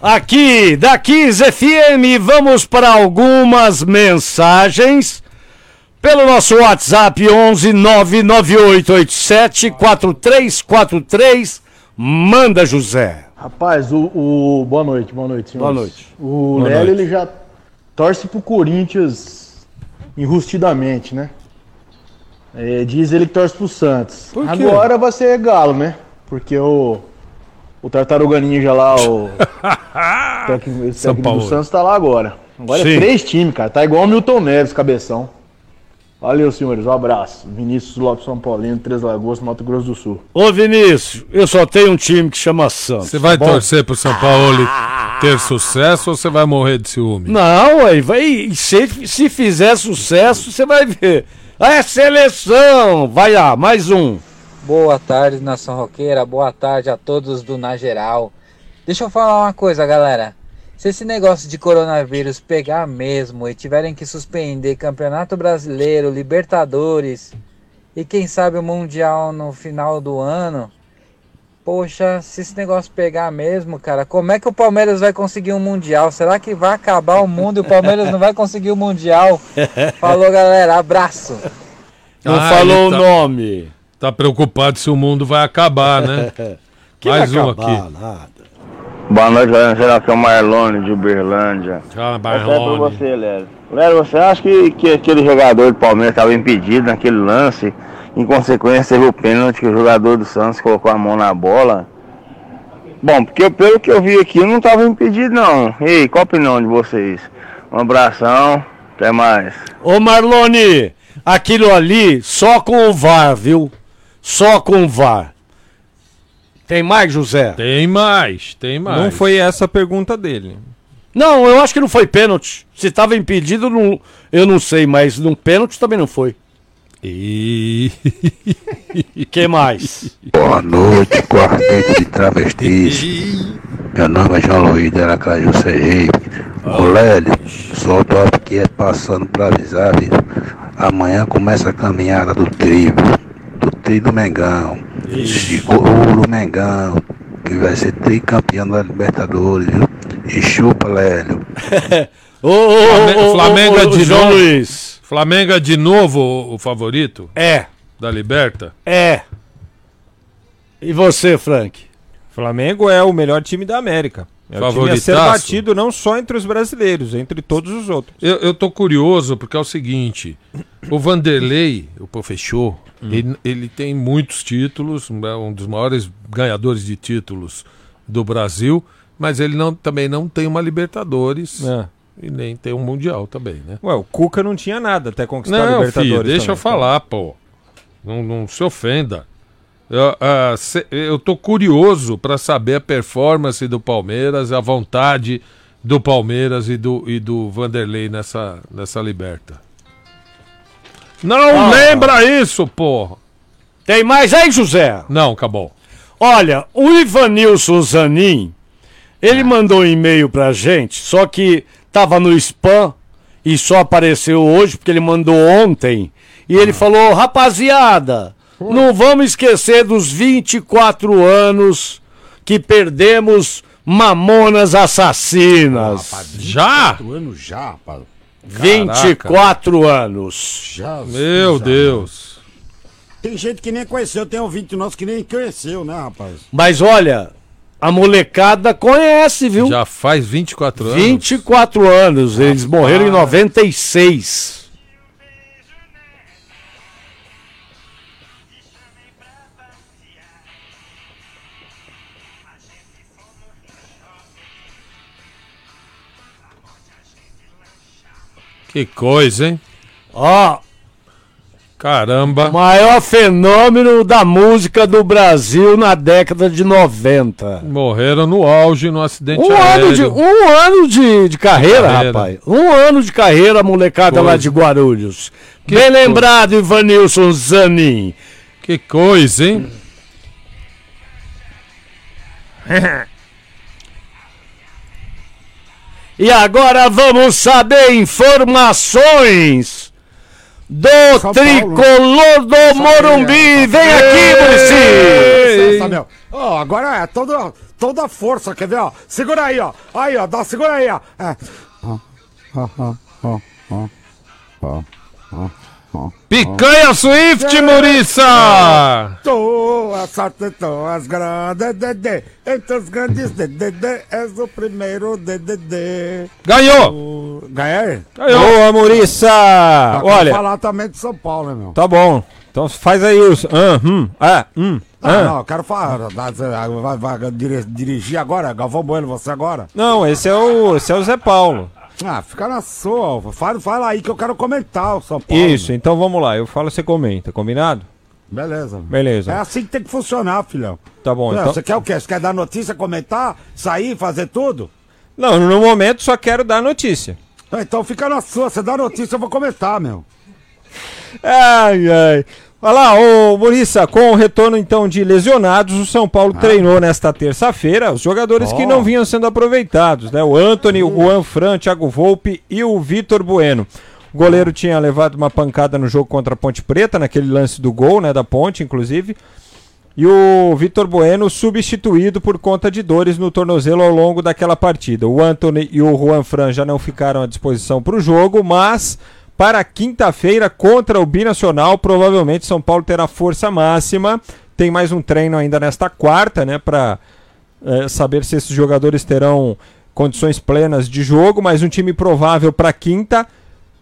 Aqui da Kiss FM. Vamos para algumas mensagens pelo nosso WhatsApp 11 99887 4343. Manda, José. Rapaz, o, o- Boa noite, boa noite, senhores. Boa noite. O Boa Lélio, noite. ele já torce pro Corinthians enrustidamente, né? É, diz ele que torce pro Santos. Agora vai ser Galo, né? Porque o. O Tartaruga Ninja lá, o. técnico, esse São técnico Paulo. do Santos tá lá agora. Agora Sim. é três times, cara. Tá igual o Milton Neves, cabeção. Valeu, senhores. Um abraço. Vinícius Lopes São Paulino, Três Lagoas, Mato Grosso do Sul. Ô Vinícius, eu só tenho um time que chama Santos. Você vai tá bom? torcer pro São Paulo ter sucesso ou você vai morrer de ciúme? Não, aí vai. Se, se fizer sucesso, você vai ver. É seleção! Vai lá, mais um. Boa tarde, nação roqueira. Boa tarde a todos do Na Geral. Deixa eu falar uma coisa, galera. Se esse negócio de coronavírus pegar mesmo e tiverem que suspender Campeonato Brasileiro, Libertadores e quem sabe o Mundial no final do ano, poxa, se esse negócio pegar mesmo, cara, como é que o Palmeiras vai conseguir um Mundial? Será que vai acabar o mundo e o Palmeiras não vai conseguir o Mundial? Falou, galera. Abraço. Não Ah, falou o tá- nome. Tá preocupado se o mundo vai acabar, né? Que Mais vai um acabar, aqui. nada. Boa noite, galera. Geração Marlone de Uberlândia. Já, Essa é pra você, Léo. Léo, você acha que, que aquele jogador do Palmeiras estava impedido naquele lance? Em consequência, teve o pênalti que o jogador do Santos colocou a mão na bola? Bom, porque pelo que eu vi aqui, não estava impedido, não. Ei, qual a opinião de vocês? Um abração, até mais. Ô Marlone, aquilo ali só com o VAR, viu? Só com o VAR. Tem mais, José? Tem mais, tem mais. Não foi essa a pergunta dele. Não, eu acho que não foi pênalti. Se estava impedido, não, eu não sei, mas num pênalti também não foi. E... E que mais? Boa noite, quarteto de travestis. Meu nome é João Luiz de Aracaju, Sergipe. Ô Lélio, só tô aqui é passando pra avisar, viu? Amanhã começa a caminhada do trio, do trio do Mengão. Seguro o Mengão, que vai ser tricampeão da Libertadores, viu? E chupa, Lélio. Ô, ô, ô, Flame- ô, ô, Flamengo é ô, de João novo? Luiz. Flamengo é de novo o, o favorito É, da Liberta? é. E você, Frank? Flamengo é o melhor time da América. É o time a ser Favoritaço. batido não só entre os brasileiros, entre todos os outros. Eu, eu tô curioso porque é o seguinte: o Vanderlei, o professor, ele, ele tem muitos títulos, é um dos maiores ganhadores de títulos do Brasil, mas ele não, também não tem uma Libertadores É. e nem tem um Mundial também, né? Ué, o Cuca não tinha nada até conquistar a Não, Libertadores. filho, deixa eu também. falar, pô. Não, não se ofenda. Eu, ah, eu tô curioso para saber a performance do Palmeiras, a vontade do Palmeiras e do, e do Vanderlei nessa, nessa liberta. Não Ah. lembra isso, porra! Tem mais aí, José? Não, acabou. Olha, o Ivanilson Zanin, ele mandou um e-mail pra gente, só que tava no spam e só apareceu hoje porque ele mandou ontem. E ele falou: rapaziada, não vamos esquecer dos 24 anos que perdemos mamonas assassinas. Já? Quatro anos já, rapaz. 24 anos. Já. Meu já. Deus. Tem gente que nem conheceu, tem ouvinte nosso que nem conheceu, né, rapaz? Mas olha, a molecada conhece, viu? Já faz 24 anos. 24 anos, eles morreram em 96. Que coisa, hein? Ó, Caramba. maior fenômeno da música do Brasil na década de 90. Morreram no auge, no acidente Um aéreo. ano, de, um ano de, de carreira, Carreira. rapaz. Um ano de carreira, molecada lá Coisa. de Guarulhos. Que Bem coisa. lembrado, Ivanilson Zanin. Que coisa, hein? E agora vamos saber informações do Paulo. tricolor do Morumbi. Vem aqui, meu. Ó, agora é toda, toda força, quer ver, ó? Segura aí, ó. Aí, ó, dá, segura aí, ó. É. Picanha Swift, Muriça! Tu acertou as grandes DD. Entre os grandes DDD, és o primeiro DDD. Ganhou! Ganhei? Boa, Muriça! Olha, falar também de São Paulo, né, meu? tá bom. Então faz aí os. Ah, hum, ah, hum, Ah, ah. não, eu quero falar. Vai, vai, vai dire- dirigir agora? Galvão Bueno, você agora? Não, esse é o, esse é o Zé Paulo. Ah, fica na sua. Fala, fala aí que eu quero comentar o São Paulo. Isso, então vamos lá. Eu falo, você comenta, combinado? Beleza. Beleza. É assim que tem que funcionar, filhão. Tá bom, Não, então. Você quer o quê? Você quer dar notícia, comentar, sair, fazer tudo? Não, no momento só quero dar notícia. Ah, Então fica na sua. Você dá notícia, eu vou comentar, meu. Ai, ai. Olha lá, ô Muriça, com o retorno então de lesionados, o São Paulo treinou nesta terça-feira os jogadores que Ó. não vinham sendo aproveitados, né? O Anthony, o Juan Fran, Thiago Volpe e o Vitor Bueno. O goleiro tinha levado uma pancada no jogo contra a Ponte Preta, naquele lance do gol, né, da Ponte, inclusive. E o Vitor Bueno substituído por conta de dores no tornozelo ao longo daquela partida. O Anthony e o Juan Fran já não ficaram à disposição para o jogo, mas para quinta-feira contra o Binacional, provavelmente São Paulo terá força máxima. Tem mais um treino ainda nesta quarta, né, para saber se esses jogadores terão condições plenas de jogo, mas um time provável para quinta.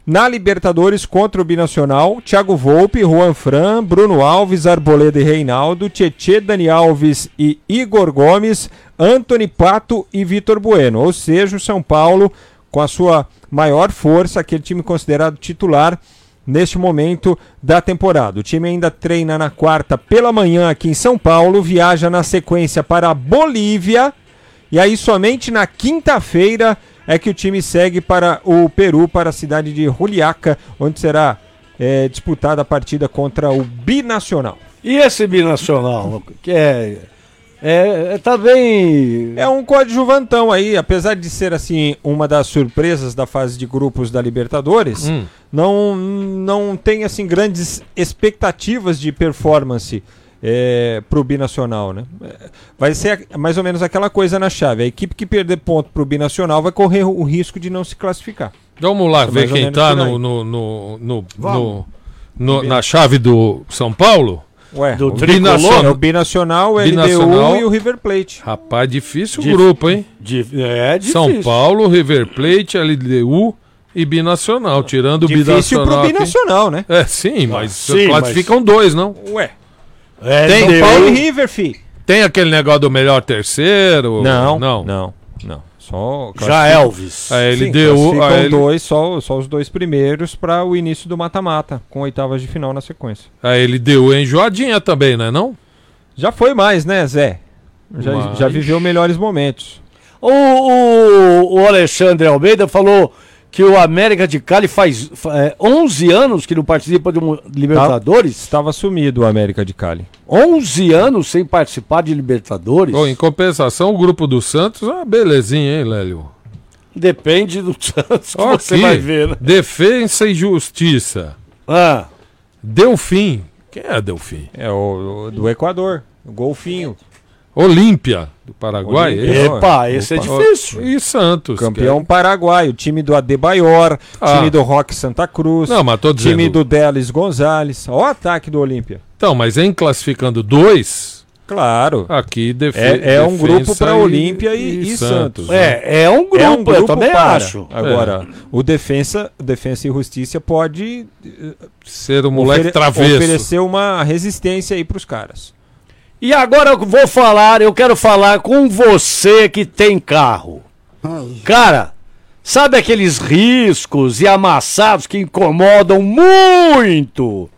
Na Libertadores contra o Binacional, Thiago Volpe, Juan Fran, Bruno Alves, Arboleda e Reinaldo, Tietê, Dani Alves e Igor Gomes, Anthony Pato e Vitor Bueno. Ou seja, o São Paulo com a sua maior força, aquele time considerado titular neste momento da temporada. O time ainda treina na quarta pela manhã aqui em São Paulo, viaja na sequência para a Bolívia e aí somente na quinta-feira é que o time segue para o Peru, para a cidade de Juliaca, onde será eh, disputada a partida contra o Binacional. E esse binacional, que é. É, é também. É um coadjuvantão aí, apesar de ser assim uma das surpresas da fase de grupos da Libertadores, Hum. não, não tem assim grandes expectativas de performance é, pro Binacional, né? É, Vai ser mais ou menos aquela coisa na chave. A equipe que perder ponto pro Binacional vai correr o risco de não se classificar. Vamos lá É ver quem tá no, no, no, no- no- na chave do São Paulo. Ué, Do o tricolor? Binacional, é o Binacional, o Binacional. LDU e o River Plate. Rapaz, difícil o Dif- grupo, hein? Di- é difícil. São Paulo, River Plate, LDU e Binacional. Tirando o Difícil Binacional. pro aqui. Binacional, né? É, sim, mas sim, classificam dois, não? Ué, É, Tem São Paulo e River, fi. Tem aquele negócio do melhor terceiro? Não, Não. não, não. Só Já Elvis. A Sim, LDU, classificam a, L- dois, só, só os dois primeiros para o início do mata-mata, com oitavas de final na sequência. a LDU é enjoadinha também, não é não? Já foi mais, né, Zé? Já, Mas- já viveu melhores momentos. O, o, o Alexandre Almeida falou que o América de Cali faz fa- é, 11 anos que não participa de um Libertadores. Estava sumido o América de Cali. 11 anos sem participar de Libertadores. Bom, em compensação, o grupo do Santos, ah, belezinha, hein, Lélio? Depende do Santos que Ó, você vai ver, né? Defesa e Justiça. Ah, Delfim. Quem é Delfim? É o, o do Equador, o Golfinho. Olímpia, do Paraguai. Olímpia. esse? epa, esse é Opa. difícil. E Santos. Campeão paraguaio, time do Adebayor, Ah. time do Rock Santa Cruz, é- Não, mas tô dizendo. time do Delis Gonzalez. Ó o ataque do Olímpia. Então, mas em classificando dois, Claro. aqui defe... É, é um grupo para Olímpia e, e Santos. É, é um grupo, É um grupo eu também para. acho. Agora, o defensa, o defensa e justiça pode eh, Ser o moleque ofere- travesso. oferecer uma resistência aí pros caras. E agora eu vou falar, eu quero falar com você que tem carro. Cara, sabe aqueles riscos e amassados que incomodam muito,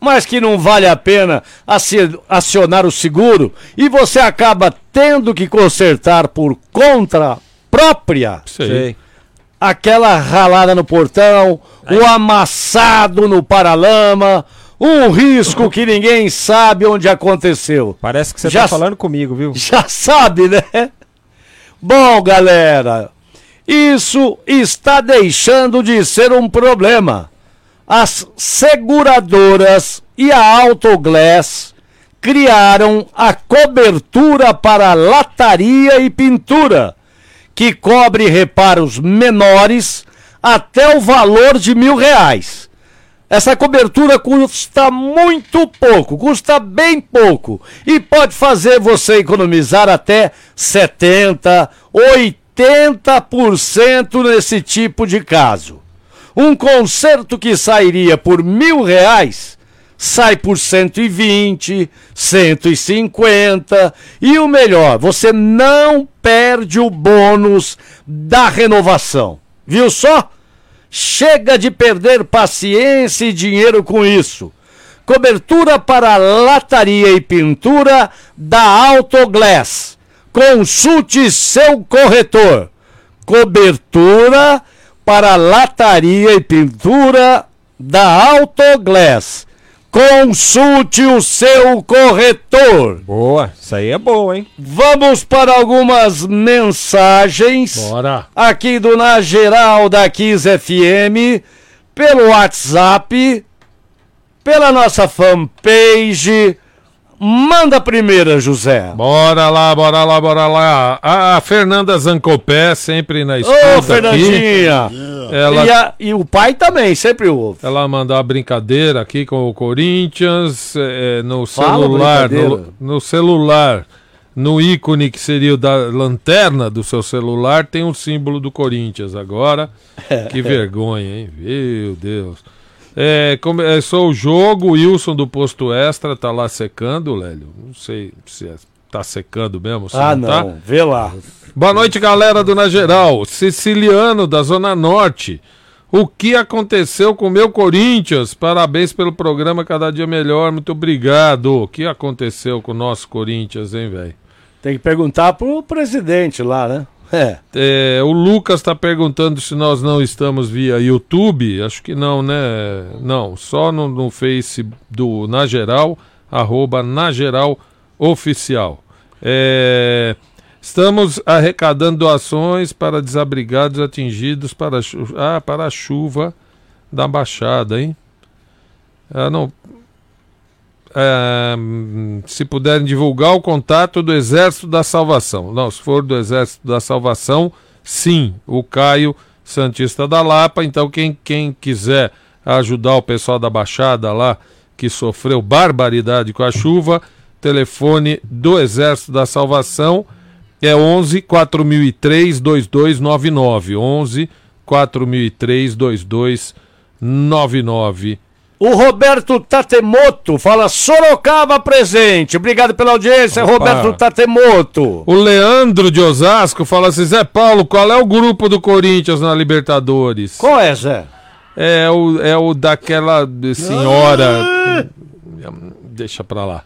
mas que não vale a pena aci- acionar o seguro e você acaba tendo que consertar por conta própria? Sei. aquela ralada no portão, o amassado no paralama, um risco que ninguém sabe onde aconteceu. Parece que você Já tá falando comigo, viu? Já sabe, né? Bom, galera, isso está deixando de ser um problema. As seguradoras e a Autoglass criaram a cobertura para lataria e pintura, que cobre reparos menores até o valor de mil reais. Essa cobertura custa muito pouco, custa bem pouco e pode fazer você economizar até 70, 80% nesse tipo de caso. Um conserto que sairia por mil reais sai por 120, 150 e o melhor, você não perde o bônus da renovação. Viu só? Chega de perder paciência e dinheiro com isso. Cobertura para lataria e pintura da Autoglass. Consulte seu corretor. Cobertura para lataria e pintura da Autoglass. Consulte o seu corretor. Boa, isso aí é boa, hein? Vamos para algumas mensagens. Bora. Aqui do Na Geral da Kiss FM, pelo WhatsApp, pela nossa fanpage. Manda a primeira, José. Bora lá, bora lá, bora lá. A, a Fernanda Zancopé, sempre na escuta Ô, Fernandinha! aqui. Ela, E, a- e o pai também, sempre ouve. ela mandou uma brincadeira aqui com o Corinthians é, no Fala, celular. No, no celular, no ícone que seria o da lanterna do seu celular, tem um símbolo do Corinthians agora. Que vergonha, hein? Meu Deus. É, começou o jogo, o Wilson do posto extra tá lá secando, Lélio. Não sei se é- tá secando mesmo. Ah, não, tá. Vê lá. Boa noite, galera do Na Geral. Siciliano, da Zona Norte. O que aconteceu com o meu Corinthians? Parabéns pelo programa Cada Dia Melhor. Muito obrigado. O que aconteceu com o nosso Corinthians, hein, velho? Tem que perguntar pro presidente lá, né? É. É, o Lucas está perguntando se nós não estamos via YouTube. Acho que não, né? Não, só no, no Face do Na Geral, arroba Na Geral Oficial. É, estamos arrecadando doações para desabrigados atingidos para, ah, para a chuva da Baixada, hein? Ah, não. É, se puderem divulgar o contato do Exército da Salvação. Não, se for do Exército da Salvação, sim, o Caio Santista da Lapa. Então, quem, quem quiser ajudar o pessoal da Baixada lá, que sofreu barbaridade com a chuva, telefone do Exército da Salvação é 11 4003 2299. 11 4003 2299. O Roberto Tatemoto fala Sorocaba presente. Obrigado pela audiência, Opa. Roberto Tatemoto. O Leandro de Osasco fala assim: Zé Paulo, qual é o grupo do Corinthians na Libertadores? Qual é, Zé? É o, é o daquela senhora. Deixa pra lá.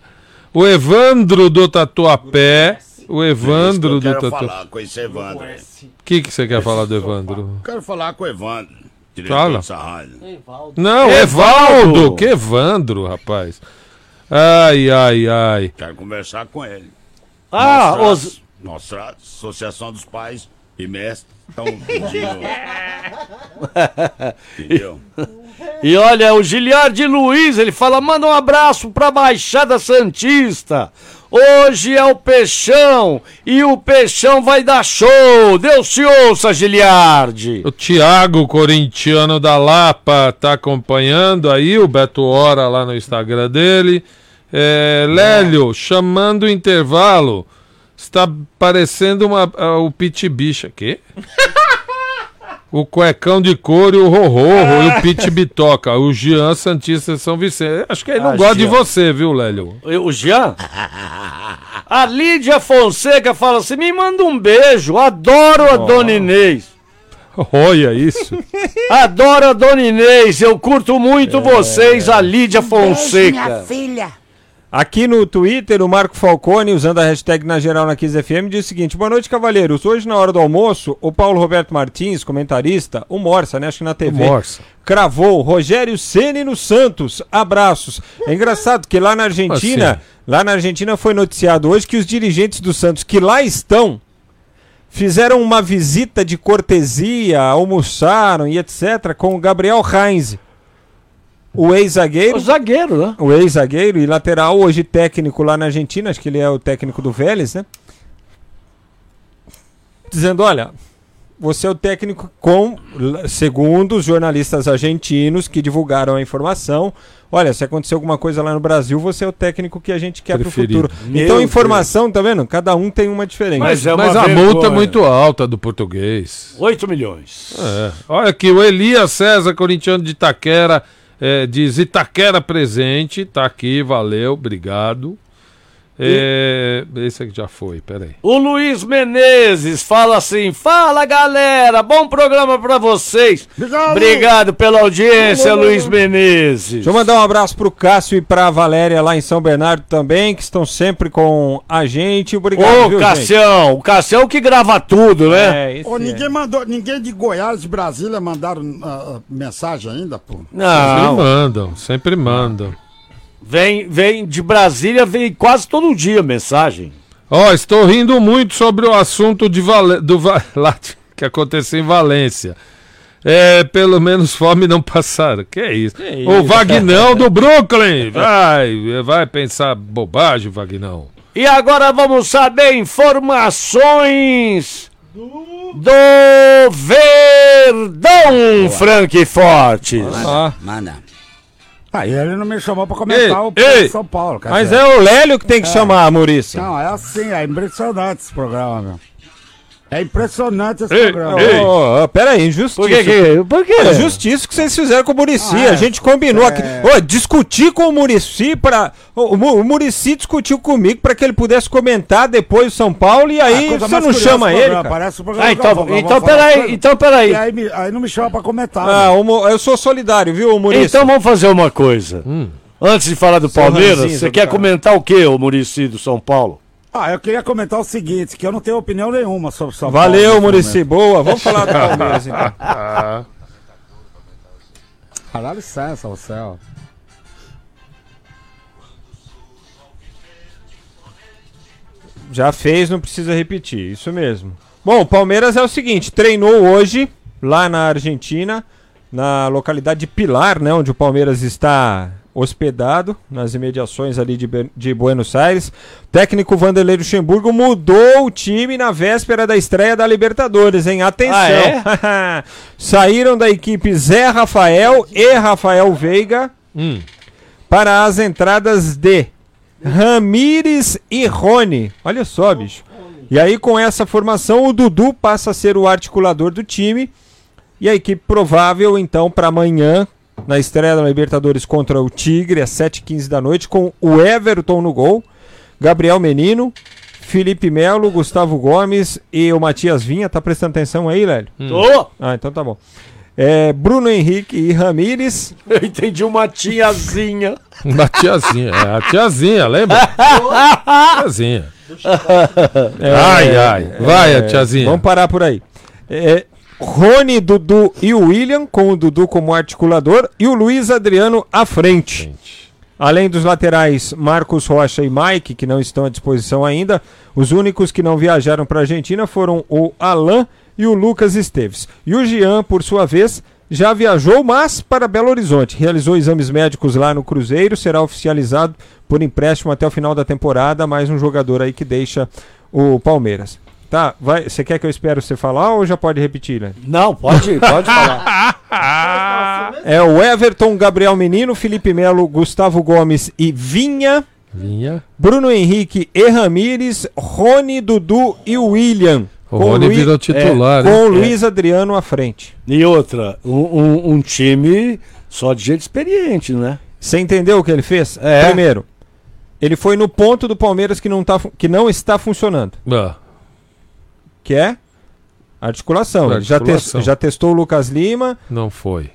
O Evandro do Tatuapé. O Evandro do É eu quero Tatuapé. falar com esse Evandro. O que, que você quer falar do Evandro? Quero falar com o Evandro. Fala. rádio. Não, Evaldo. Evaldo! Que Evandro, rapaz. Ai, ai, ai. Quero conversar com ele. Ah, Nossa, os... nossa Associação dos Pais e Mestres Entendeu? E olha, o Giliardi Luiz, ele fala: manda um abraço pra Baixada Santista. Hoje é o Peixão e o Peixão vai dar show. Deus te ouça, Giliardi. O Thiago Corintiano da Lapa tá acompanhando aí, o Beto Hora lá no Instagram dele. É, Lélio, chamando o intervalo. Está parecendo uma, ah, o Pit Bicha. Quê? o Cuecão de Couro e o Rororro e o Pit Bitoca. O Jean Santista de São Vicente. Acho que ele não Ah, gosta de Jean. você, viu, Lélio? O Jean? A Lídia Fonseca fala assim: me manda um beijo. Adoro a Dona Inês. Olha isso. Adoro a Dona Inês. Eu curto muito vocês, a Lídia Fonseca. filha. Aqui no Twitter, o Marco Falcone, usando a hashtag na geral na 15FM, diz o seguinte: Boa noite, cavalheiros. Hoje, na hora do almoço, o Paulo Roberto Martins, comentarista, o Morsa, né? Acho que na TV. Morsa. Cravou Rogério Ceni no Santos. Abraços. É engraçado que lá na Argentina, Assim. lá na Argentina foi noticiado hoje que os dirigentes do Santos que lá estão fizeram uma visita de cortesia, almoçaram e etc. com o Gabriel Heinz. O ex-zagueiro. O zagueiro, né? O ex-zagueiro e lateral, hoje técnico lá na Argentina, acho que ele é o técnico do Vélez, né? Dizendo, olha, você é o técnico com, segundo os jornalistas argentinos que divulgaram a informação, olha, se acontecer alguma coisa lá no Brasil, você é o técnico que a gente quer Preferido. pro futuro. Meu então, informação, tá vendo? Cada um tem uma diferente. Mas é uma Mas a vergonha. multa é muito alta do português. 8 milhões. É. Olha aqui, o Elias César, corintiano de Itaquera, é, diz Itaquera presente, tá aqui, valeu, obrigado. É, esse aqui já foi, peraí. O Luiz Menezes fala assim: Fala galera, bom programa pra vocês. Obrigado. Obrigado pela audiência, Luiz Menezes. Deixa eu mandar um abraço pro Cássio e pra Valéria lá em São Bernardo também, que estão sempre com a gente. Obrigado, Ô, viu, Cassião, o Cassião que grava tudo, gente? né? É, Ô, é. ninguém mandou, ninguém de Goiás, de Brasília mandaram ah, mensagem ainda, pô. Sempre Não, mandam, sempre mandam. Vem, vem de Brasília, vem quase todo dia mensagem. Ó, estou rindo muito sobre o assunto de Vale... do Va- lá de- que aconteceu em Valência. É, pelo menos fome não passaram. Que é isso? o Vagnão do Brooklyn. Vai, vai pensar bobagem, Vagnão. E agora vamos saber informações do Verdão, Frank Fortes. Ah, Manda. Aí ele não me chamou pra comentar Ei, o ei. São Paulo, cara. mas é o Lélio que tem que chamar, Maurício. Não, é assim, é impressionante esse programa, meu. É impressionante esse Ei, programa. ei. Ô, ô, pera aí, injustiça. Por que que... Por que? É justiça que vocês fizeram com o Murici. Ah, é. A gente combinou aqui. Ô, discutir com o Murici para o, o Murici discutiu comigo para que ele pudesse comentar depois o São Paulo e aí você não chama ele. programa. Parece o programa Ah, então, Galvão então fala peraí, então peraí. E aí, me- aí não me chama pra comentar. Ah, né? o Mo- eu sou solidário, viu, Murici? Então vamos fazer uma coisa. Antes de falar do Palmeiras, ranzinza você quer cara. comentar o que, ô Murici do São Paulo? Ah, eu queria comentar o seguinte, que eu não tenho opinião nenhuma sobre o São Paulo. Valeu, Murici. Boa. Vamos falar do Palmeiras, então. Ah, dá licença, o céu. Já fez, não precisa repetir. Isso mesmo. Bom, o Palmeiras é o seguinte: treinou hoje lá na Argentina, na localidade de Pilar, né, onde o Palmeiras está hospedado, nas imediações ali de, de Buenos Aires. O técnico Vanderlei Luxemburgo mudou o time na véspera da estreia da Libertadores, hein? Atenção! Ah, Saíram da equipe Zé Rafael e Rafael Veiga Hum. para as entradas de Ramires e Rony. Olha só, bicho. E aí, com essa formação, o Dudu passa a ser o articulador do time. E a equipe provável, então, para amanhã, na estreia da Libertadores contra o Tigre, às 7h15 da noite, com o Everton no gol, Gabriel Menino, Felipe Melo, Gustavo Gomes e o Matias Vinha. Tá prestando atenção aí, Lélio? Tô! Ah, então tá bom. É, Bruno Henrique e Ramires. Eu entendi uma tiazinha. Da tiazinha, é a tiazinha, lembra? tiazinha. ai, ai. Vai, a tiazinha. Vamos parar por aí. Rony, Dudu e William, com o Dudu como articulador, e o Luiz Adriano à frente. Além dos laterais Marcos Rocha e Mike, que não estão à disposição ainda, os únicos que não viajaram para a Argentina foram o Alain e o Lucas Esteves. E o Jean, por sua vez, já viajou, mas para Belo Horizonte. Realizou exames médicos lá no Cruzeiro, será oficializado por empréstimo até o final da temporada, mais um jogador aí que deixa o Palmeiras. Tá, vai, você quer que eu espere você falar ou já pode repetir, né? Não, pode, pode falar. É o Everton, Gabriel Menino, Felipe Melo, Gustavo Gomes e Vinha. Vinha. Bruno Henrique e Ramires, Rony, Dudu e William. O com Rony Luiz- virou titular, né? Com o Luiz Adriano à frente. E outra, um, um- um time só de gente experiente, né? Você entendeu o que ele fez? É. Primeiro, ele foi no ponto do Palmeiras que não, tá, que não está funcionando, Ah, que é articulação. Ele já, Articulação. já testou o Lucas Lima, não foi.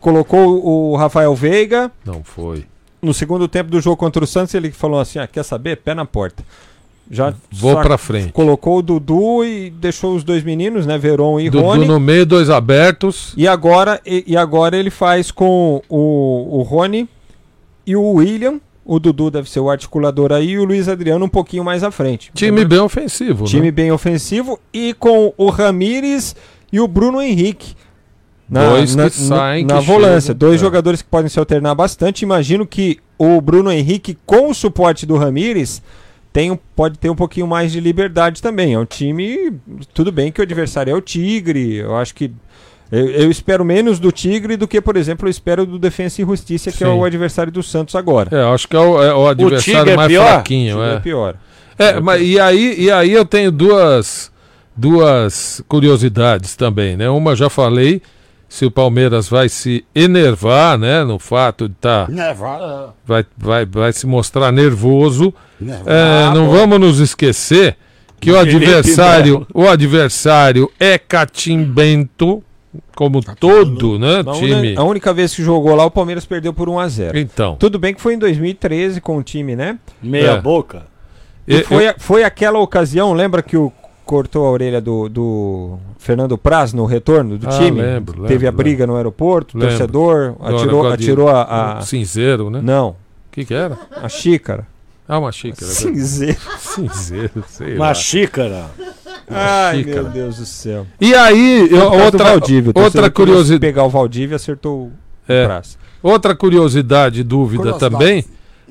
colocou o Rafael Veiga. Não foi. No segundo tempo do jogo contra o Santos, ele falou assim: ah, quer saber? Pé na porta. Já Vou pra frente. Colocou o Dudu e deixou os dois meninos, né? Veron e Dudu Rony. no meio, dois abertos. E agora, e, e agora ele faz com o, o Rony e o William. O Dudu deve ser o articulador aí e o Luiz Adriano um pouquinho mais à frente. Time bem ofensivo, Time né? bem ofensivo e com o Ramires e o Bruno Henrique. Dois que saem, na que volância. chegam. Dois É. jogadores que podem se alternar bastante. Imagino que o Bruno Henrique, com o suporte do Ramires, tem um- pode ter um pouquinho mais de liberdade também. É um time. Tudo bem que o adversário é o Tigre. Eu acho que. Eu, eu espero menos do Tigre do que, por exemplo, eu espero do Defensa e Justiça, que é Sim. o adversário do Santos agora. É, acho que é o, é o adversário Tigre é mais pior? fraquinho. Tigre É. é pior. É, mas e aí, e aí eu tenho duas, duas curiosidades também, né? Uma já falei, se o Palmeiras vai se enervar, né? No fato de estar. Neva, vai, vai, vai se mostrar nervoso. É, não vamos nos esquecer que o adversário, o adversário é catimbento, como todo, né? A, Time. a única vez que jogou lá, o Palmeiras perdeu por 1 a 0 Então. Tudo bem que foi em 2013 com o time, né? Meia É. boca. E E- foi, a- foi aquela ocasião, lembra que o cortou a orelha do, do Fernando Praz no retorno do Ah, time? lembro, lembro, Teve a briga no aeroporto, o Lembro. torcedor atirou, atirou a, a- Cinzeiro, né? Não, O que, que era? a xícara. Ah, uma xícara. Cinzeiro. Cinzeiro, sei Uma lá. xícara. Ai, xícara. meu Deus do céu. E aí, eu- outra, Valdívia, outra curiosidade. pegar o Valdívia e acertou o É. Praz. Outra curiosidade, dúvida Curiosidade. também,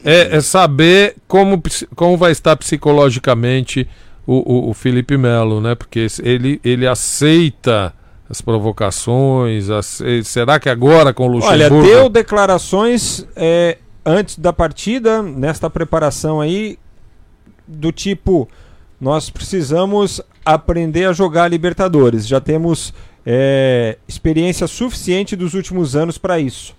é, é saber como, como vai estar psicologicamente o, o, o Felipe Melo, né? Porque ele, ele aceita as provocações. ace- será que agora com o Olha, Luxemburgo... deu declarações é, antes da partida, nesta preparação aí, do tipo: nós precisamos aprender a jogar Libertadores. Já temos é, experiência suficiente dos últimos anos para isso.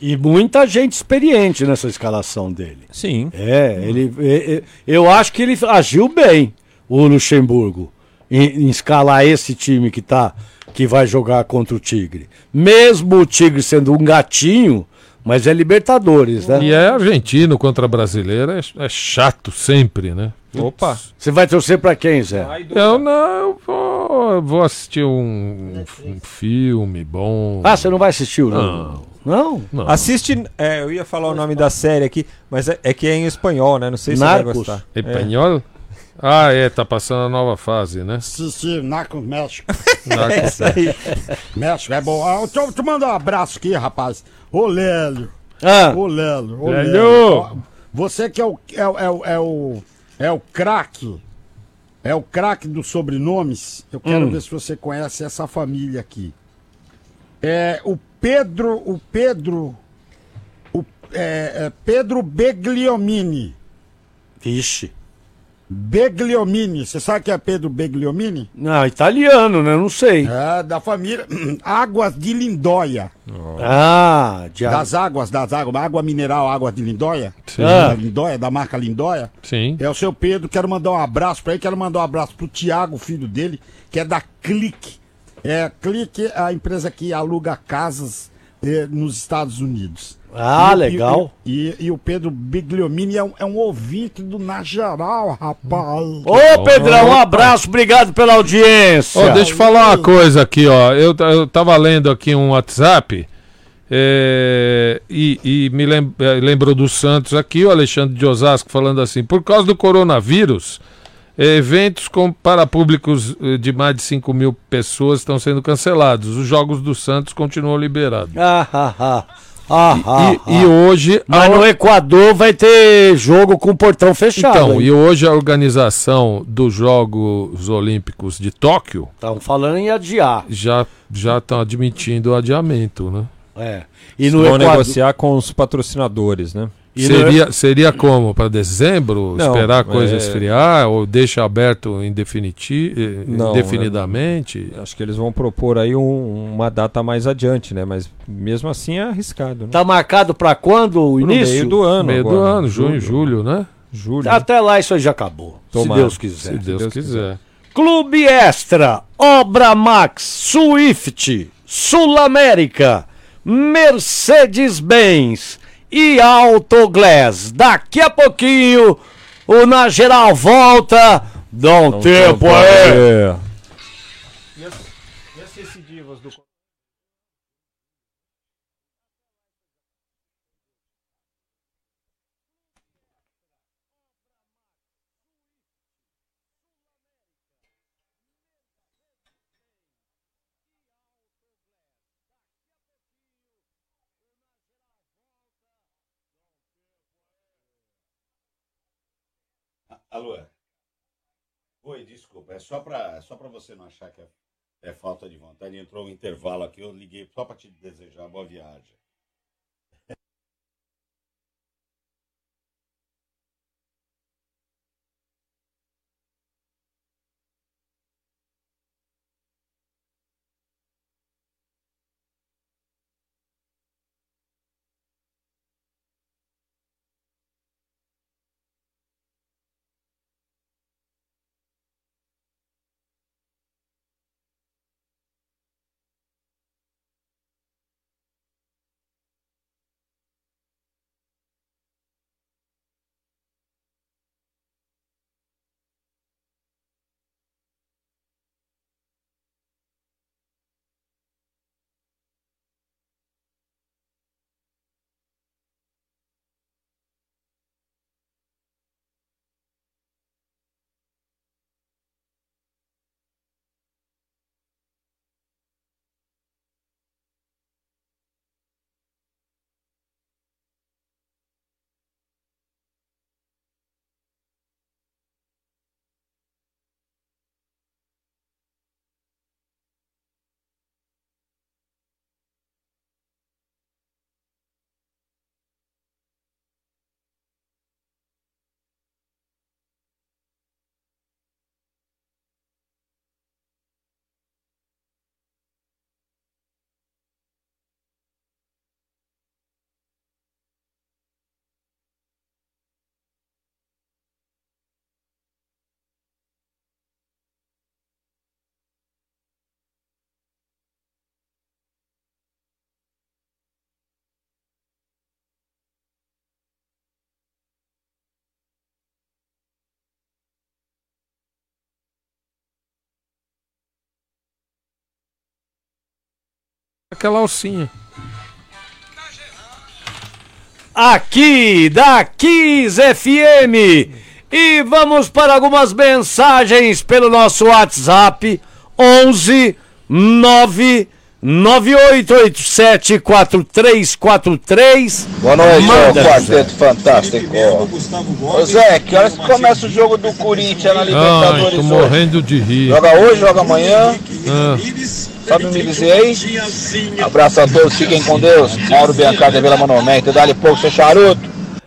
E muita gente experiente nessa escalação dele. Sim. É, ele, é, é, eu acho que ele agiu bem, o Luxemburgo, em, em escalar esse time que, tá, que vai jogar contra o Tigre. Mesmo o Tigre sendo um gatinho, mas é Libertadores, né? E é argentino contra brasileiro, é, é chato sempre, né? Opa! Você vai torcer pra quem, Zé? Eu não, eu vou, vou assistir um, um filme bom. Ah, você não vai assistir o Não. Não? Não. Assiste. é, eu ia falar o nome da série aqui, mas é, é que é em espanhol, né? Não sei se Narcos. você vai gostar. É. Ah, é, tá passando a nova fase, né? Assistir Narcos México. Narcos. aí. México é bom. Ah, deixa, eu- eu mandar um abraço aqui, rapaz. Ô, Lélio. Ah, Ô, Lélio. Ô, Lélio. Lélio. Você que é o. É, o- é, o- é o. É o craque. É o craque dos sobrenomes. Eu quero Hum. ver se você conhece essa família aqui. É o Pedro. O Pedro. O, é, é Pedro Begliomini. vixe. Begliomini. Você sabe que é Pedro Begliomini? Não, italiano, né? Não sei. É, da família Águas de Lindóia. Ah, de Das águas, das águas, água mineral, água de Lindóia. Sim. Da Lindóia, da marca Lindóia. Sim. É o seu Pedro, quero mandar um abraço pra ele, quero mandar um abraço pro Tiago, filho dele, que é da Clique. É, Clique é a empresa que aluga casas eh, nos Estados Unidos. Ah, E legal. E, e- e o Pedro Bigliomini é um, é um ouvinte do Na Geral, rapaz. Ô, Pedrão, um abraço, obrigado pela audiência. Deixa eu falar uma coisa aqui, ó. Eu, eu tava lendo aqui um WhatsApp é, e, e me lem- eh, lembrou do Santos aqui, o Alexandre de Osasco falando assim, por causa do coronavírus, eventos com, para públicos eh, de mais de 5 mil pessoas estão sendo cancelados. Os jogos do Santos continuam liberados. Ah, ah, ah. Ah, ah, e, e hoje... Mas a- no Equador vai ter jogo com portão fechado. Então, e hoje a organização dos Jogos Olímpicos de Tóquio Estão falando em adiar. já já estão admitindo o adiamento, né? É. E no Vão Equador. negociar com os patrocinadores, né? E no- seria, seria como? Para dezembro? Não, esperar a coisa é- esfriar? Ou deixa aberto indefiniti- eh, Não, indefinidamente? Acho que eles vão propor aí um- uma data mais adiante, né? Mas mesmo assim é arriscado, né? Tá marcado pra quando o Pro início? meio do ano. Meio do agora, ano, junho, julho, né? Julho. Até lá isso aí já acabou. Tomara. Se Deus quiser. Se Deus, Deus quiser. Clube Extra, Obra Max, Swift, Sul América, Mercedes-Benz e Autoglass. Daqui a pouquinho o Na Geral volta. Dá um tempo aí. Só pra, é só você não achar que é, é falta de vontade. Entrou um intervalo aqui, eu liguei só pra te desejar boa viagem. Aquela alcinha. aqui da Kiss FM. E vamos para algumas mensagens pelo nosso WhatsApp 11 9 98874343. Boa noite, Manda. Quarteto Fantástico. Ô Zé, que horas que começa o jogo do Corinthians na Ai, Libertadores tô hoje? morrendo de rir. Joga hoje, joga amanhã? Ah, Sabe me dizer aí? Abraço a todos, fiquem com Deus. Mauro Biancardi, Vila Monumento, dá-lhe pouco, seu charuto.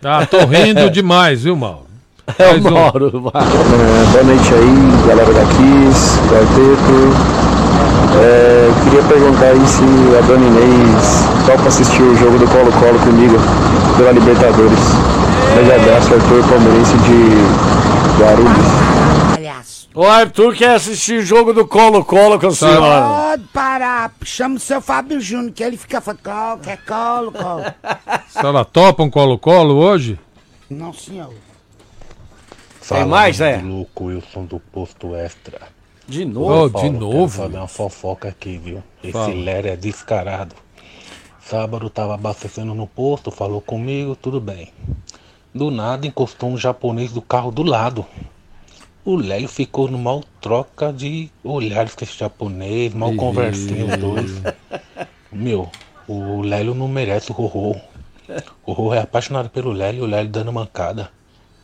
ah, tô rindo demais, viu, Mauro? É o um. Mauro. É, boa noite aí, galera da Kiss, quarteto. É, queria perguntar aí se a Dona Inês topa assistir o jogo do Colo-Colo comigo pela Libertadores. Grande abraço, Arthur Palmeirense de Guarulhos. O Arthur quer assistir o jogo do Colo-Colo com a senhora. Pode parar, chama o seu Fábio Júnior, que ele fica falando, colo, quer colo, colo. Se ela topa um colo-colo hoje? Não, senhor. Tem mais, é? Louco Wilson do Posto Extra. De novo? Oh, de novo? Quero fazer uma fofoca aqui, viu? Esse Fala. Lério é descarado. Sábado tava abastecendo no posto, falou comigo, tudo bem. Do nada encostou um japonês do carro do lado. O Lélio ficou no mal troca de olhares com esse japonês, mal Ih. conversinha os dois. Meu, o Lélio não merece o Rorô. O Rorô é apaixonado pelo Lélio, o Lélio dando mancada.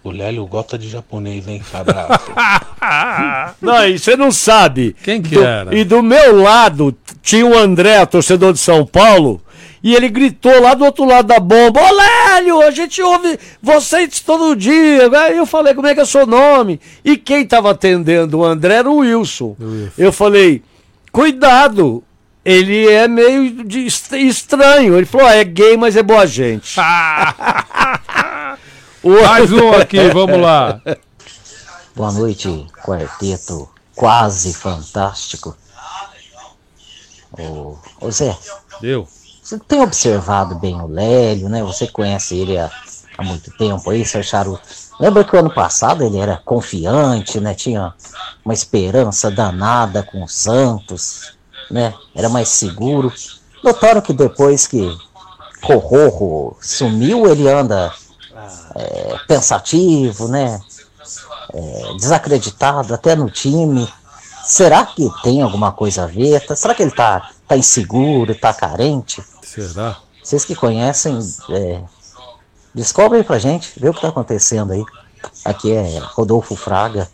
O Lélio gosta de japonês, hein? Abraço. Não, e você não sabe. Quem que Do- era? E do meu lado tinha o André, torcedor de São Paulo, e ele gritou lá do outro lado da bomba: Ô Lélio, a gente ouve vocês todo dia. Aí eu falei: como é que é o seu nome? E quem tava atendendo o André era o Wilson. Eu falei: cuidado. Ele é meio de est- estranho. Ele falou: "Ah, é gay, mas é boa gente. O Mais um aqui, vamos lá. Boa noite, quarteto quase fantástico. Ô, ô Zé, Deu. você tem observado bem o Lélio, né? Você conhece ele há, há muito tempo aí, seu charuto. Lembra que o ano passado ele era confiante, né? Tinha uma esperança danada com o Santos, né? Era mais seguro. Notaram que depois que Rorro sumiu, ele anda é, pensativo, né? É, desacreditado até no time. Será que tem alguma coisa a ver? Tá- Será que ele tá, tá inseguro, tá carente? Será? Vocês que conhecem, é, descobrem pra gente, vê o que tá acontecendo aí. Aqui é Rodolfo Fraga,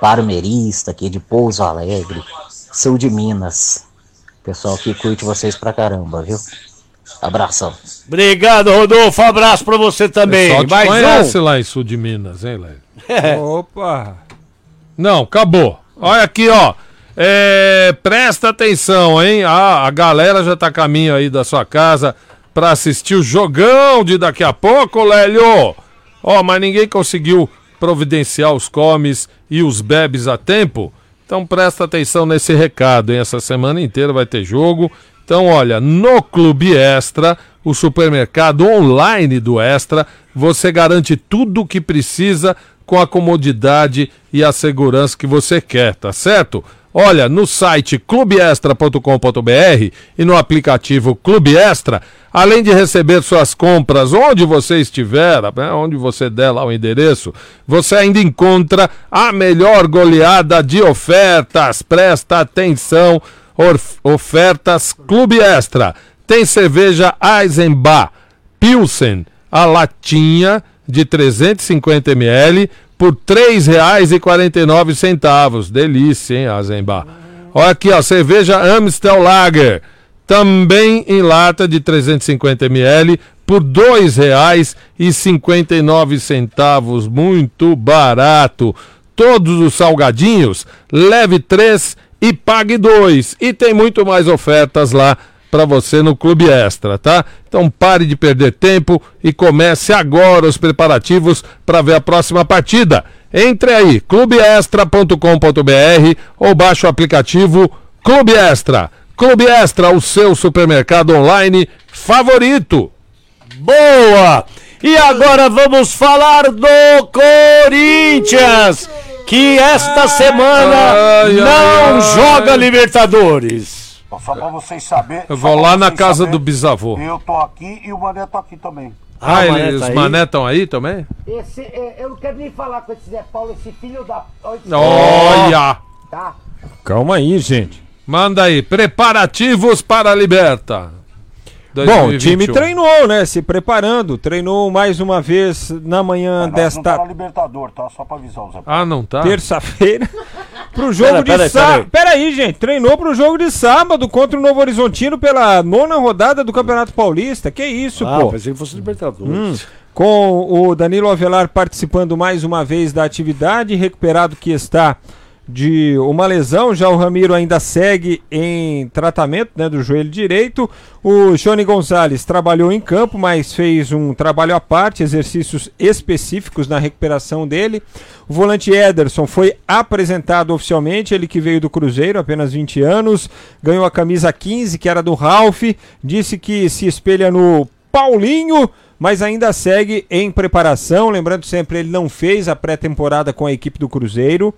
parmerista aqui de Pouso Alegre, sul de Minas. Pessoal que curte vocês pra caramba, viu? Abração. Obrigado, Rodolfo. Abraço pra você também. Só te Mais conhece um. lá em sul de Minas, hein, Léo? É. Opa! Não, acabou. Olha aqui, ó. É, presta atenção, hein? Ah, a galera já tá a caminho aí da sua casa pra assistir o jogão de daqui a pouco, Lélio. Ó, mas ninguém conseguiu providenciar os comes e os bebes a tempo. Então presta atenção nesse recado, hein? Essa semana inteira vai ter jogo. Então, olha, no Clube Extra, o supermercado online do Extra, você garante tudo o que precisa com a comodidade e a segurança que você quer, tá certo? Olha, no site clubeextra.com.br e no aplicativo Clube Extra, além de receber suas compras onde você estiver, né, onde você der lá o endereço, você ainda encontra a melhor goleada de ofertas. Presta atenção, ofertas Clube Extra. Tem cerveja Eisenbach Pilsen, a latinha de 350 ml por R$ 3,49. Delícia, hein, Eisenbach? Olha aqui, ó, cerveja Amstel Lager, também em lata de 350 ml por R$ 2,59. Muito barato. Todos os salgadinhos, leve três e pague dois. E tem muito mais ofertas lá para você no Clube Extra, tá? Então pare de perder tempo e comece agora os preparativos para ver a próxima partida. Entre aí, clubeextra.com.br ou baixe o aplicativo Clube Extra. Clube Extra, o seu supermercado online favorito. Boa! E agora vamos falar do Corinthians, que esta semana Ai, não ai, joga ai. Libertadores. Só pra vocês saberem. Eu vou lá na casa do bisavô. Eu tô aqui e o Mané tá aqui também. Ah, o ele- Mané tá os aí? mané estão aí também? Esse, é, eu não quero nem falar com esse Zé Paulo, esse filho da. Olha! Tá? Calma aí, gente. Manda aí, preparativos para a Liberta. Bom, o 2021. time treinou, né? Se preparando. Treinou mais uma vez na manhã Nós não tá desta na Libertador, tá? Só pra avisar o Zé Paulo. Ah, não tá? terça-feira pro jogo Pera, de pera sábado. aí. Pera aí, gente. Treinou pro jogo de sábado contra o Novo Horizontino pela nona rodada do Campeonato Paulista. Que isso, Ah, pô. pensei que fosse Libertadores. Hum, com o Danilo Avelar participando mais uma vez da atividade, recuperado que está de uma lesão, já o Ramiro ainda segue em tratamento né, do joelho direito. O Johnny Gonzalez trabalhou em campo, mas fez um trabalho à parte, exercícios específicos na recuperação dele. O volante Ederson foi apresentado oficialmente, ele que veio do Cruzeiro, apenas 20 anos, ganhou a camisa 15, que era do Ralph, disse que se espelha no Paulinho, mas ainda segue em preparação. Lembrando sempre, ele não fez a pré-temporada com a equipe do Cruzeiro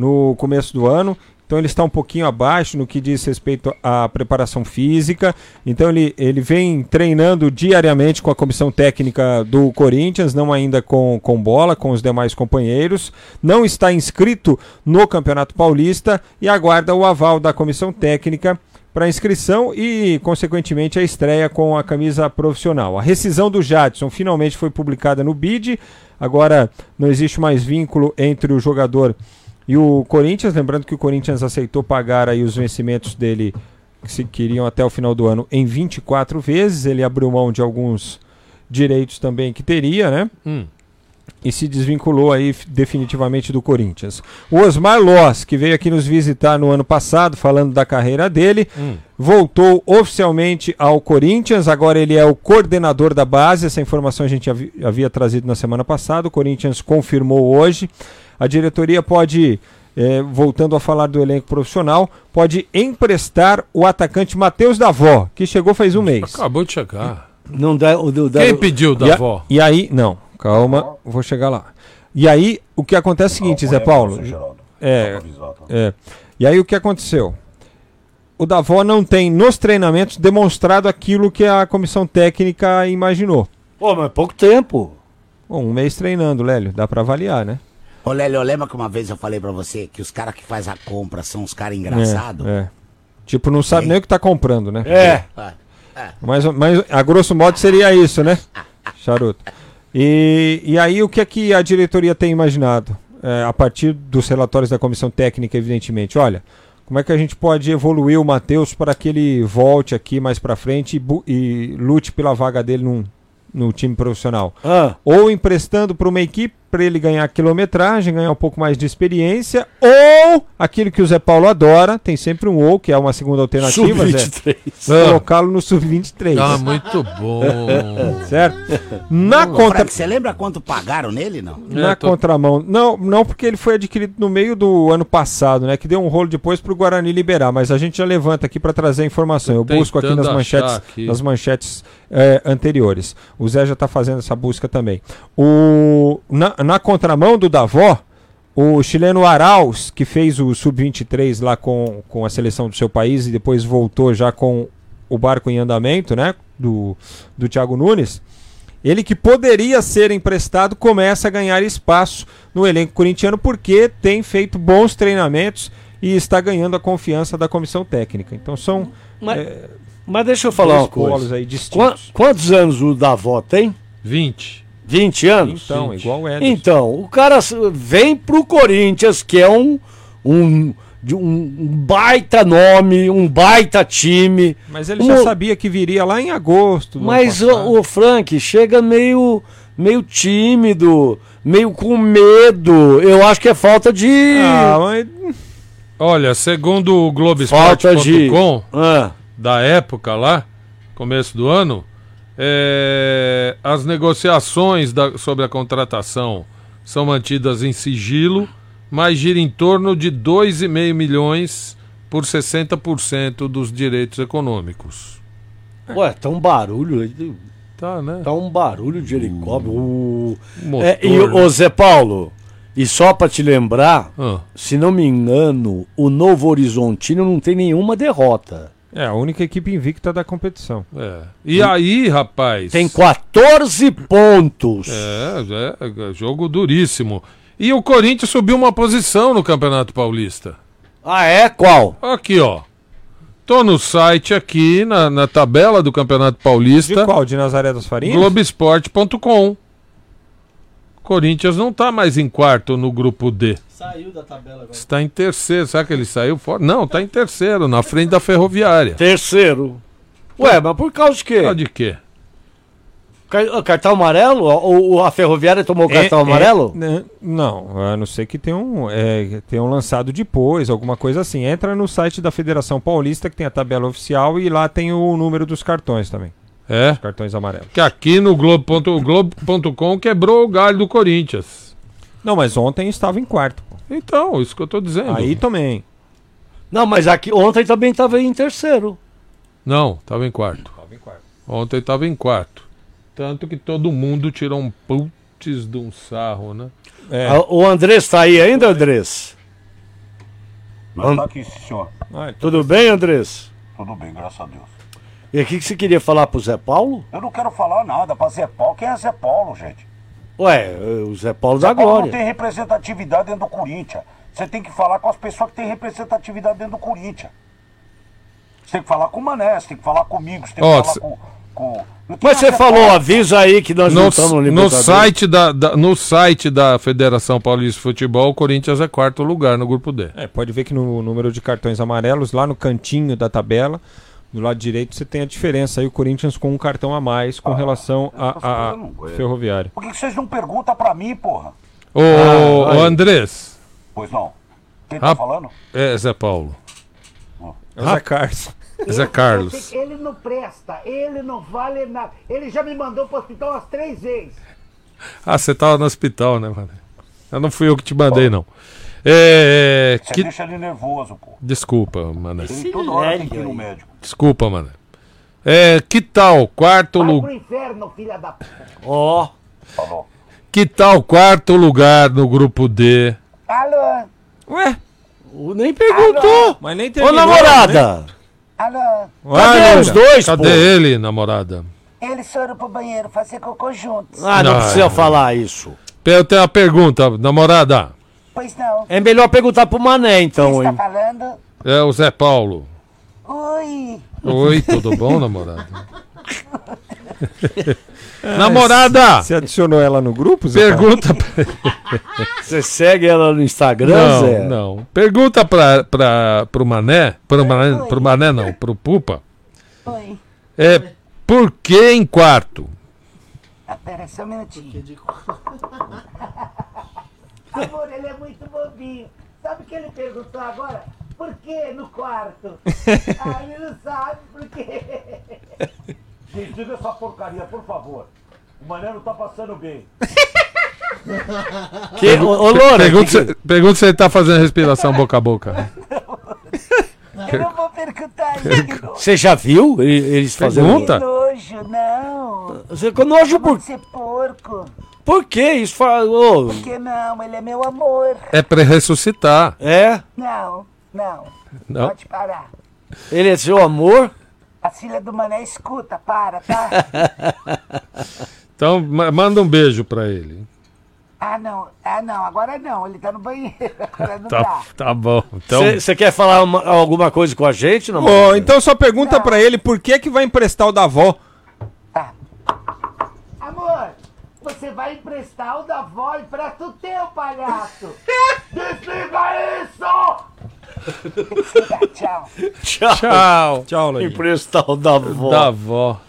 no começo do ano. Então ele está um pouquinho abaixo no que diz respeito à preparação física. Então ele, ele vem treinando diariamente com a comissão técnica do Corinthians, não ainda com, com bola, com os demais companheiros. Não está inscrito no Campeonato Paulista e aguarda o aval da comissão técnica para inscrição e, consequentemente, a estreia com a camisa profissional. A rescisão do Jadson finalmente foi publicada no BID. Agora não existe mais vínculo entre o jogador e o Corinthians. Lembrando que o Corinthians aceitou pagar aí os vencimentos dele que se queriam até o final do ano em 24 vezes. Ele abriu mão de alguns direitos também que teria, né? Hum. e se desvinculou aí definitivamente do Corinthians. O Osmar Loss, que veio aqui nos visitar no ano passado, falando da carreira dele, Hum. Voltou oficialmente ao Corinthians. Agora ele é o coordenador da base. Essa informação a gente havi- havia trazido na semana passada. O Corinthians confirmou hoje. A diretoria pode, eh, voltando a falar do elenco profissional, pode emprestar o atacante Matheus Davó, que chegou faz um mês. Acabou de chegar. Não dá, o, o, Quem pediu E, a- Davó? e aí, não, calma, vou chegar lá. E aí, o que acontece é o seguinte, Zé Paulo. É, é. E aí, o que aconteceu? O Davó não tem, nos treinamentos, demonstrado aquilo que a comissão técnica imaginou. Pô, mas pouco tempo. Bom, um mês treinando, Lélio, dá pra avaliar, né? Ô, Lélio, lembra que uma vez eu falei pra você que os caras que faz a compra são os caras engraçados? É, é. Tipo, não sabe nem o que tá comprando, né? É. É. Mas, mas a grosso modo seria isso, né? Charuto. E, e aí o que é que a diretoria tem imaginado? É, a partir dos relatórios da comissão técnica, evidentemente. Olha, como é que a gente pode evoluir o Matheus para que ele volte aqui mais para frente e, e lute pela vaga dele num, no time profissional? Ah. Ou emprestando para uma equipe para ele ganhar quilometragem, ganhar um pouco mais de experiência, ou aquilo que o Zé Paulo adora, tem sempre um ou, que é uma segunda alternativa, Zé. Sub-23. Colocá-lo no sub-23. Ah, muito bom. certo? Na Ô, contra... Frank, você lembra quanto pagaram nele, não? Na contramão. Não, não porque ele foi adquirido no meio do ano passado, né? Que deu um rolo depois pro Guarani liberar. Mas a gente já levanta aqui para trazer a informação. Eu Tô busco aqui nas manchetes, aqui. nas manchetes eh, anteriores. O Zé já tá fazendo essa busca também. O, na, na contramão do Davó, o chileno Arauz, que fez o Sub-23 lá com, com a seleção do seu país e depois voltou já com o barco em andamento, né? Do, do Thiago Nunes. Ele que poderia ser emprestado começa a ganhar espaço no elenco corintiano porque tem feito bons treinamentos e está ganhando a confiança da comissão técnica. Então são Mas, é, mas deixa eu falar dois uma coisa. polos aí distintos. quantos anos o Davó tem? 20. 20 anos? Então, igual o Ederson. Então, o cara vem pro Corinthians, que é um, um, de um um baita nome, um baita time. Mas ele Um- já sabia que viria lá em agosto. Mas o, o Frank chega meio, meio tímido, meio com medo. Eu acho que é falta de. Ah, mas... Olha, segundo o Falta de- Globoesporte.com, Ah. da época lá, começo do ano, é, as negociações da- sobre a contratação são mantidas em sigilo, mas gira em torno de 2,5 milhões por 60% dos direitos econômicos. Ué, tá um barulho. Tá, né? Tá um barulho de helicóptero. Uh. Motor, É, e, ô Zé Paulo, e só pra te lembrar, Ah. se não me engano, o Novo Horizontino não tem nenhuma derrota. É a única equipe invicta da competição. É. E aí, rapaz? Tem 14 pontos. É, é, é jogo duríssimo. E o Corinthians subiu uma posição no Campeonato Paulista. Ah, é? Qual? Aqui, ó. Tô no site aqui, na, na tabela do Campeonato Paulista. De qual? De Nazaré das Farinhas? Globoesporte.com. Corinthians não tá mais em quarto no grupo D. Saiu da tabela agora. Está em terceiro. Será que ele saiu fora? Não, tá em terceiro, na frente da Ferroviária. Terceiro. Ué, mas por causa de quê? Por causa de quê? Car- Cartão amarelo? Ou a Ferroviária tomou o É- cartão é- amarelo? né, não, a não ser que tenham, é, tenham lançado depois, alguma coisa assim. Entra no site da Federação Paulista, que tem a tabela oficial, e lá tem o número dos cartões também. É? Os cartões amarelos. Que aqui no Globo.com o Globo.com quebrou o galho do Corinthians. Não, mas ontem estava em quarto. Então, isso que eu tô dizendo. Aí também. Não, mas aqui ontem também estava em terceiro. Não, tava em quarto. Ontem tava em quarto. Tanto que todo mundo tirou um putz de um sarro, né? É. Ah, O Andrés tá aí ainda, Andrés? Mas tá aqui, senhor. Tudo bem, Andrés? Tudo bem, graças a Deus. E o que, que você queria falar pro Zé Paulo? Eu não quero falar nada pra Zé Paulo. Quem é Zé Paulo, gente? Ué, o Zé Paulo da Zé Paulo não tem representatividade dentro do Corinthians. Você tem que falar com as pessoas que têm representatividade dentro do Corinthians. Você tem que falar com o Mané, você tem que falar comigo, você tem que Ó, falar cê- com. com... Mas você falou, avisa aí que nós No, não estamos no no site da, da- no site da Federação Paulista de Futebol, o Corinthians é quarto lugar no grupo D. É, pode ver que no número de cartões amarelos, lá no cantinho da tabela, do lado direito, você tem a diferença aí, o Corinthians com um cartão a mais com relação a, a, a Ferroviária. Por que vocês não perguntam pra mim, porra? Ô, Ah, ô, Andrés. Pois não. Quem tá falando? É, Zé Paulo. É o Zé Carlos. Zé Carlos. Ele não presta, ele não vale nada. Ele já me mandou pro hospital umas três vezes. Ah, você tava no hospital, né, mano? Eu não fui eu que te mandei, não. É. Você que- deixa ele nervoso, pô. Desculpa, mano. Ele toda hora tem que ir no médico. Desculpa, mano. É, que tal quarto lugar? inferno, filha da. Ó. Falou. Que tal quarto lugar no grupo D? Alô? Ué? Nem perguntou. Mas nem Ô, terminou, namorada. Alô? Cadê os dois, Cadê pô? ele, namorada? Eles foram pro banheiro fazer cocô juntos. Ah, não Não. precisa falar isso. Eu tenho uma pergunta, namorada. Pois não. É melhor perguntar pro Mané, então, Quem está falando? É o Zé Paulo. Oi. Oi, tudo bom, namorada? Namorada! Você adicionou ela no grupo, Zé? Pergunta pra... Você segue ela no Instagram, Não, Zé? não. Pergunta pra, pra, pro Mané, pro Mané, pro Mané não, pro Pupa. Oi. É, por que em quarto? Ah, pera só um minutinho. Amor, ele é muito bobinho. Sabe o que ele perguntou agora? Por que no quarto? ah, ele não sabe por quê. Gente, diga essa porcaria, por favor. O Mané não tá passando bem. Que, ô, ô, Loura, pergunta, que- se, pergunta se ele tá fazendo respiração boca a boca. Eu não vou perguntar isso. Você já viu eles fazendo? Pergunta. Que nojo, não. Você nojo por, ser porco. Por que isso falou? Por que não? Ele é meu amor. É pra ressuscitar. É? Não, não. Não? Pode parar. Ele é seu amor? A filha do Mané escuta, para, tá? Então ma- manda um beijo pra ele. ah, não. Ah, não. Agora não. Ele tá no banheiro. Agora não Tá, dá. tá bom. Então, Você quer falar uma- alguma coisa com a gente? Não, Ô, então só pergunta pra ele por que que vai emprestar o da avó. Amor, você vai emprestar o da avó e pra tu ter o palhaço. Desliga isso! Tchau. Tchau. Tchau. Tchau, Lodinho. Emprestar o da avó. da avó.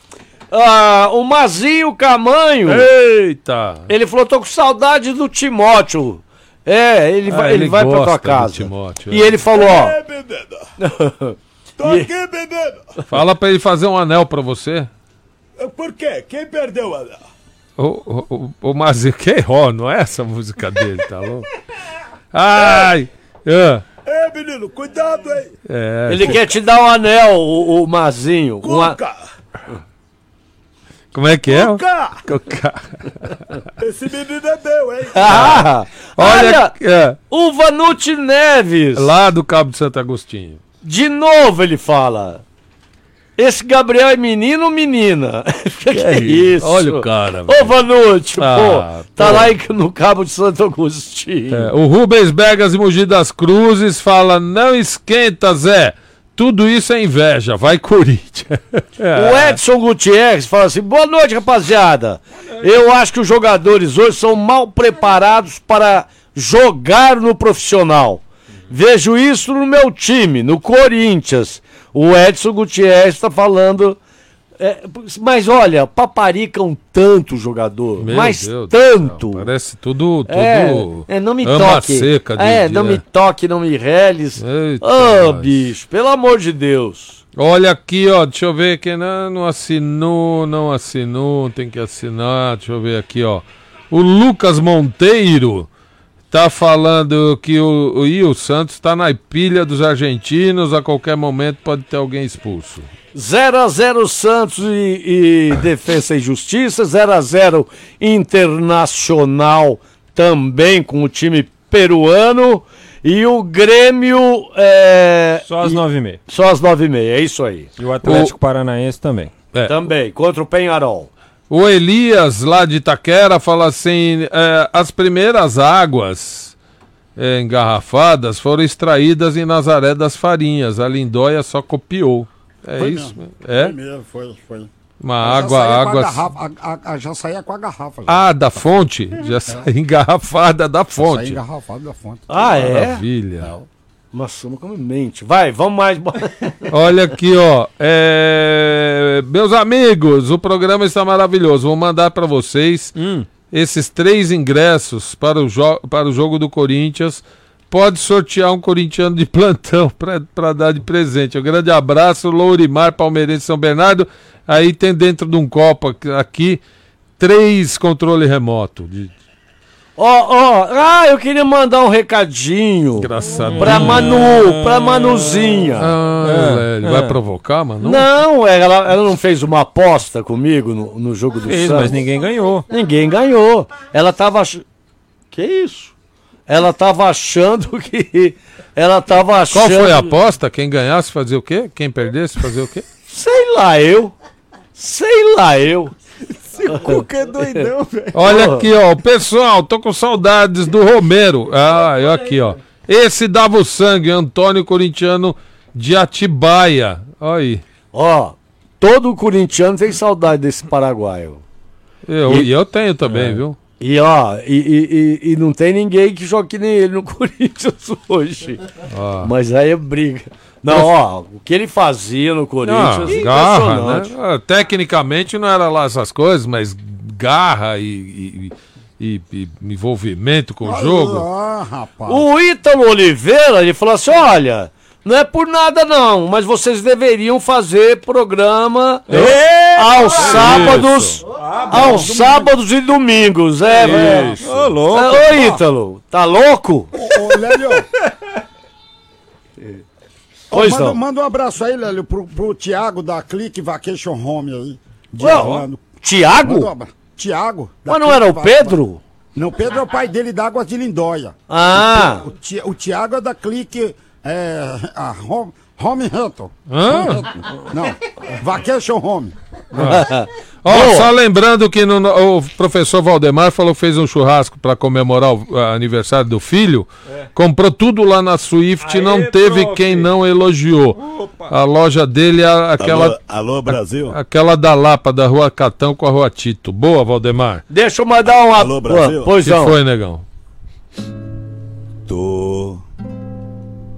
Ah, o Mazinho Camanho. Eita! Ele falou: tô com saudade do Timóteo. É, ele Ah, vai, ele ele vai pra tua casa. Timóteo, e é. ele falou: ó. É, menina. Tô E- aqui, menino. Fala pra ele fazer um anel pra você. Por quê? Quem perdeu a... O, o, o, o Mazinho, que ó, não é essa música dele, tá louco? Ai! ah, É, menino, cuidado aí. é, Ele quer te dar um anel, o, o Mazinho. Cuca, Como é que é? Cuca. Cuca. Esse menino é meu, hein? Ah, Olha, olha, é, o Vanucci Neves. lá do Cabo de Santo Agostinho. De novo ele fala. Esse Gabriel é menino ou menina? que, que é isso? Olha o cara, Ô. Vanucci, Ah, pô, tá pô. lá em- no Cabo de Santo Agostinho. É, o Rubens Begas e Mogi das Cruzes fala: não esquenta, Zé. Tudo isso é inveja. Vai, Corinthians. O Edson Gutierrez fala assim: boa noite, rapaziada. Eu acho que os jogadores hoje são mal preparados para jogar no profissional. Vejo isso no meu time, no Corinthians. O Edson Gutierrez está falando. é, mas olha, paparicam tanto o jogador. Meu mas Deus tanto. céu, Parece tudo. tudo É, é, não me toque. seca de- é, não me toque, não me reles. Ô, nós. bicho, pelo amor de Deus. Olha aqui, ó, deixa eu ver quem não, não assinou, não assinou, tem que assinar, deixa eu ver aqui, ó. O Lucas Monteiro tá falando que o, o, Ih, o Santos tá na pilha dos argentinos, a qualquer momento pode ter alguém expulso. 0 a 0 Santos e, e Defesa e Justiça, 0 a 0 Internacional também com o time peruano e o Grêmio é, Só às e- nove e meia. Só às nove e meia, é isso aí. E o Atlético Paranaense também. É. Também, contra o Penharol. O Elias, lá de Itaquera, fala assim: é, as primeiras águas é, engarrafadas foram extraídas em Nazaré das Farinhas. A Lindóia só copiou. É Foi isso? mesmo. É? Foi mesmo, foi, foi. Uma Já água, água. garrafa, a- a- a- já saía com a garrafa. já. Ah, da fonte? Já saiu engarrafada da Saía fonte. engarrafado da fonte. Ah, é? Maravilha. Nossa, como mente. Vai, vamos mais. Olha aqui, ó. é, Meus amigos, o programa está maravilhoso. Vou mandar para vocês esses três ingressos para o, para o jogo do Corinthians. Pode sortear um corintiano de plantão para dar de presente. Um grande abraço, Lourimar, Palmeirense São Bernardo. Aí tem dentro de um copo aqui- aqui três controle remoto. De... Ó, ó, ah, eu queria mandar um recadinho. Engraçado. Pra Manu, pra Manuzinha. Ah, É, ele é. vai provocar, mano? Não, ela, ela não fez uma aposta comigo no, no jogo do Fez, Santos. mas ninguém ganhou. Ninguém ganhou. Ela tava. ach- Que isso? Ela tava achando que. Ela tava achando. Qual foi a aposta? Quem ganhasse fazer o quê? Quem perdesse fazer o quê? Sei lá eu. Sei lá eu. Esse Cuca é doidão, velho. Olha aqui, ó. Pessoal, tô com saudades do Romero. Ah, eu aqui, ó. Esse dava o sangue, Antônio Corintiano de Atibaia. Olha aí. Ó, todo corintiano tem saudade desse paraguaio. Eu, e, eu tenho também, É. viu? E ó, e, e- e- e não tem ninguém que jogue que nem ele no Corinthians hoje. Ah. Mas aí é briga. Não, ó, o que ele fazia no Ah, Corinthians é garra, né? Ah, Tecnicamente não era lá essas coisas, mas garra e, e- e- e envolvimento com o jogo. Ah, rapaz. O Ítalo Oliveira, ele falou assim: olha, não é por nada não, mas vocês deveriam fazer programa aos Isso. sábados, aos sábados e domingos, é, velho. Ô, louco. Ô, Ítalo, tá louco? Ô, Lélio. Pois manda, não. manda um abraço aí, Lélio, pro, pro Thiago da Click Vacation Home aí. de Ué? Manda um da Mas não Click era o Pedro? Não, o Pedro é o pai dele da Águas de Lindóia. Ah. O, Ti- o Thiago é da Clique. É, a Home, home Rental. Home Rental. Não, Vacation Home. Ah. Ó, só lembrando que no- o professor Valdemar falou que fez um churrasco para comemorar o aniversário do filho. Comprou tudo lá na Swift e não teve quem não elogiou. A loja dele é aquela. Alô, alô, Brasil? Aquela da Lapa, da Rua Catão com a Rua Tito. Boa, Valdemar. Deixa eu mandar um Alô, Brasil? Pois que não. foi, negão? Tô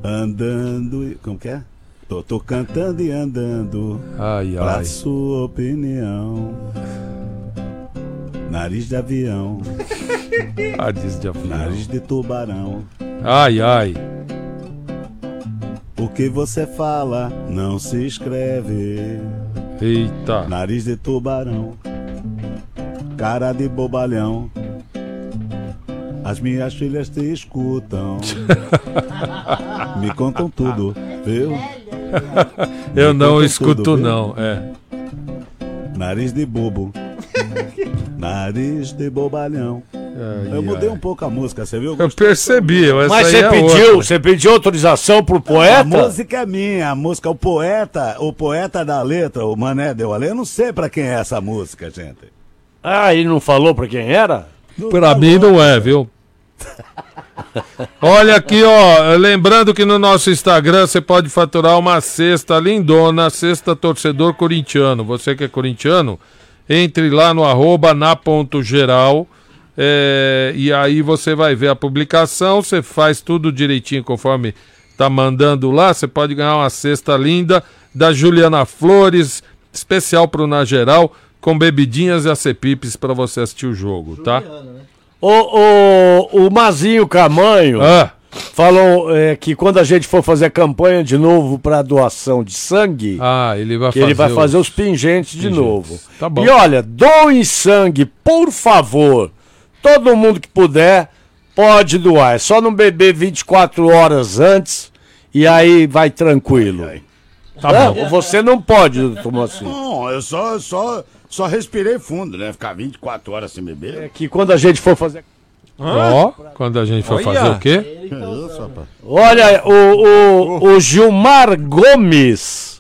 andando. Como que é? Tô, tô cantando e andando. Ai, pra ai. sua opinião. Nariz de avião. Nariz de avião. Nariz de tubarão. Ai, ai. O que você fala não se escreve. Eita. Nariz de tubarão. Cara de bobalhão. As minhas filhas te escutam. Me contam tudo, viu? Eu não escuto, tudo, não. É. Nariz de bobo. Nariz de bobalhão. Ai, Eu mudei ai. um pouco a música, você viu? Eu percebi. Mas você é pediu, outra. você pediu autorização pro A poeta? música é minha, a música, o poeta, o poeta da letra, o Mané Deu Ale, eu não sei pra quem é essa música, gente. Ah, ele não falou pra quem era? Pra mim não é, viu? Olha aqui, ó. Lembrando que no nosso Instagram você pode faturar uma cesta lindona, cesta torcedor corintiano. Você que é corintiano, entre lá no arroba na ponto geral. é, e aí você vai ver a publicação, você faz tudo direitinho conforme tá mandando lá. Você pode ganhar uma cesta linda da Juliana Flores, especial pro Na Geral, com bebidinhas e acepipes para você assistir o jogo, tá? O, o, o Mazinho Camanho Ah. falou é, que quando a gente for fazer campanha de novo para doação de sangue, Ah, ele vai que fazer. ele vai fazer os- os pingentes de pingentes. novo. Tá bom. E olha, doem sangue, por favor. Todo mundo que puder pode doar. É só não beber 24 horas antes e aí vai tranquilo. Tá É, bom. Você não pode, doutor Moacir. Não, eu só, só, só respirei fundo, né? Ficar 24 horas sem beber. É que quando a gente for fazer. Ó, quando a gente for Olha. fazer o quê? Isso, rapaz? Olha, o, o, o Gilmar Gomes.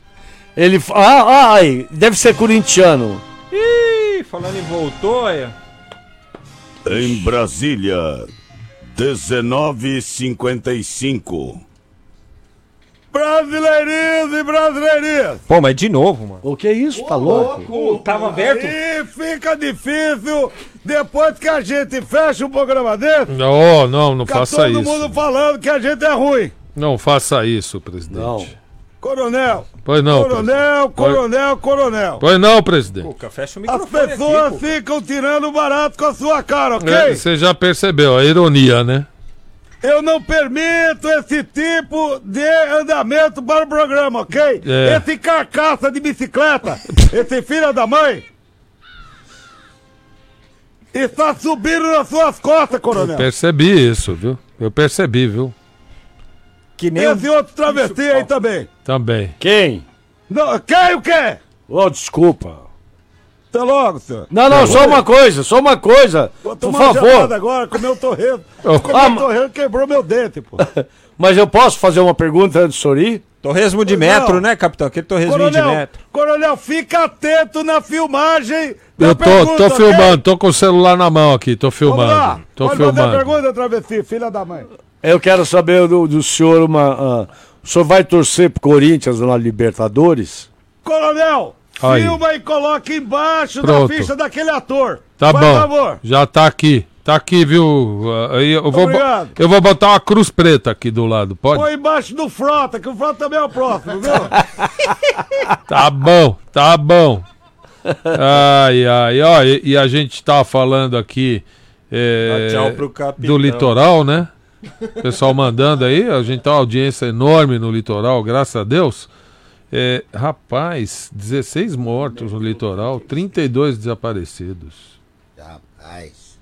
Ele. fa- Ah, ai, deve ser corintiano. Ih, falando em voltou, é. Em Brasília, 19h55. Brasileirinhos e brasileirinhas! Pô, mas de novo, mano. O que é isso? Tá louco? Tava aberto? E fica difícil depois que a gente fecha um programa desse. Não, não, não faça todo isso. mundo falando que a gente é ruim. Não faça isso, presidente. Não. Coronel, Pois não, coronel, presidente. coronel, coronel. Pois não, presidente. Cuca, fecha o As microfone pessoas aqui, ficam tirando barato com a sua cara, ok? É, Você já percebeu a ironia, né? Eu não permito esse tipo de andamento para o programa, ok? É. Esse carcaça de bicicleta, esse filho da mãe, está subindo nas suas costas, Eu coronel. percebi isso, viu? Eu percebi, viu? Que nem Esse outro travesti aí também. Também. Quem? Não, quem o quê? Oh, desculpa. Até logo, senhor. Não, não, só uma coisa, só uma coisa. Vou Por favor. agora, comer o torresmo. Oh. Comer Ah, o ma- torresmo quebrou meu dente, pô. Mas eu posso fazer uma pergunta antes de sorrir? Torresmo de metro, né, capitão? Aquele torresminho de metro. coronel, fica atento na filmagem da Eu tô, pergunta, tô filmando, tô com o celular na mão aqui, tô Vamos lá. filmando. Tô Pode fazer a filmando. pergunta, travesti, filha da mãe. Eu quero saber do, do senhor uma. ah, o senhor vai torcer pro Corinthians na Libertadores? Coronel, Aí. Filma e coloca embaixo Pronto. da ficha daquele ator. Tá Por bom. favor. Já tá aqui. Tá aqui, viu? Aí eu vou, Obrigado. eu vou botar uma cruz preta aqui do lado, pode? Põe embaixo do Frota, que o Frota também é o próximo, viu? Tá bom, tá bom. Ai, ai, ó, e, e a gente tá falando aqui é, do litoral, né? Pessoal mandando aí, a gente tá uma audiência enorme no litoral, graças a Deus. É, rapaz, 16 mortos no litoral, 32 desaparecidos. Rapaz.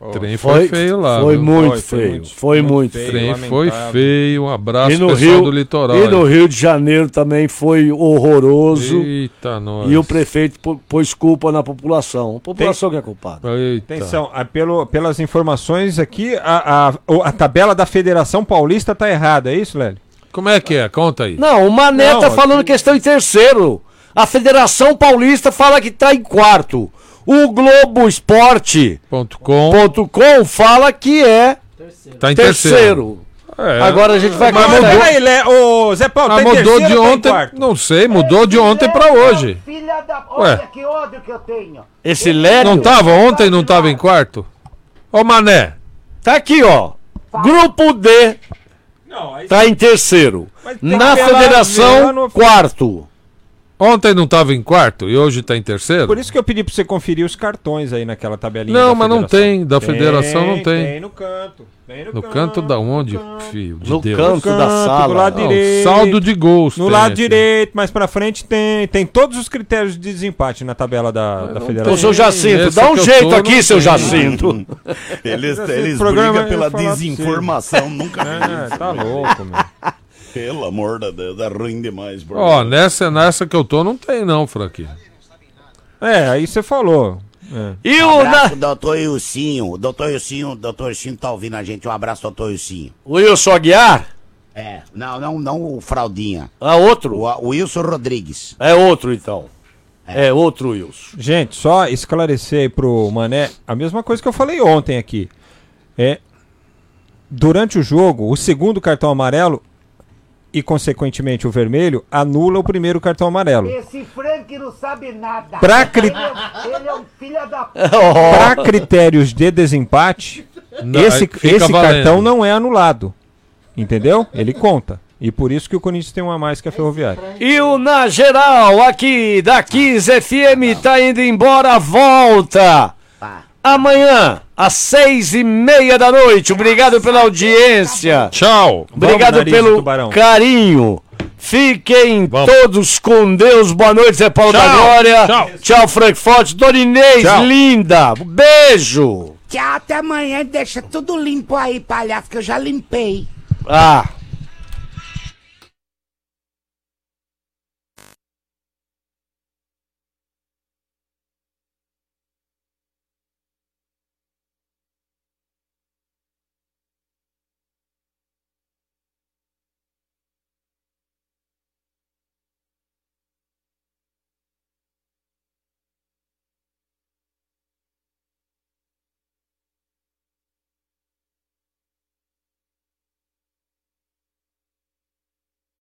O trem foi, feio lá. Foi viu? muito feio. Foi muito O feio. trem foi feio. Um abraço E no, pessoal Rio, do litoral. e no. Rio de Janeiro também foi horroroso. Eita, nós. E o prefeito pô- pôs culpa na população. A população que é culpada. Eita. Atenção, pelo, pelas informações aqui, a, a, o- a tabela da Federação Paulista tá errada, é isso, Lélio? Como é que é? Conta aí. Não, o Mané Não, tá falando que estão em terceiro. A Federação Paulista fala que tá em quarto. O Globo Esporte .com. .com fala que é Tá em terceiro. É. Agora a gente vai Mas contar. peraí, Lé, ô Zé Paulo, Mas tá mudou terceiro de tá ontem. quarto? Não sei, mudou de ontem pra hoje. Filha da. Ué. Que ódio que eu tenho. Esse Lélio Não tava ontem, não tava em quarto? Ô Mané. tá aqui, ó. Grupo D tá em terceiro. Na Federação, quarto. Ontem não tava em quarto e hoje tá em terceiro? Por isso que eu pedi pra você conferir os cartões aí naquela tabelinha. Não, da mas não tem, da federação não tem. Tem no canto. Tem no, No canto da onde, filho? De No Deus. canto da sala. do lado Não, direito. saldo de gols. No tem lado aqui. direito, mais pra frente tem. Tem todos os critérios de desempate na tabela da, da federação. Ô, seu Jacinto, Esse dá um jeito tô, aqui, seu tem. Jacinto. Eles, eles brigam eu pela desinformação, nunca É, tá louco, meu. Pelo amor de Deus, é ruim demais, bro. Ó, nessa, nessa que eu tô não tem não, Frank. É, aí você falou. É. E Um o, na... abraço, doutor Ilcinho. O doutor Ilcinho, o doutor Ilcinho tá ouvindo a gente. Um abraço, doutor Ilcinho. o Wilson Aguiar? É, não, não, não o Fraldinha. É outro? O, o Wilson Rodrigues. É outro, então. É outro Wilson. Gente, só esclarecer aí pro Mané a mesma coisa que eu falei ontem aqui. É. Durante o jogo, o segundo cartão amarelo e, consequentemente, o vermelho anula o primeiro cartão amarelo. Esse Frank não sabe nada. Pra cri- Ele é- ele é um filho da. Para critérios de desempate, Não, esse, esse valendo. cartão não é anulado. Entendeu? Ele conta. E por isso que o Corinthians tem um a mais que a Ferroviária. E o Na Geral, aqui da Kiss FM, tá indo embora, volta. Amanhã, às seis e meia da noite. Obrigado pela audiência. Tchau. Obrigado nariz pelo carinho. Fiquem todos com Deus. Boa noite, Zé Paulo Tchau. da Glória. Tchau. Tchau, Frank Forte. Dona Inês, Tchau. linda. Beijo. Tchau, até amanhã. Deixa tudo limpo aí, palhaço, que eu já limpei. Ah.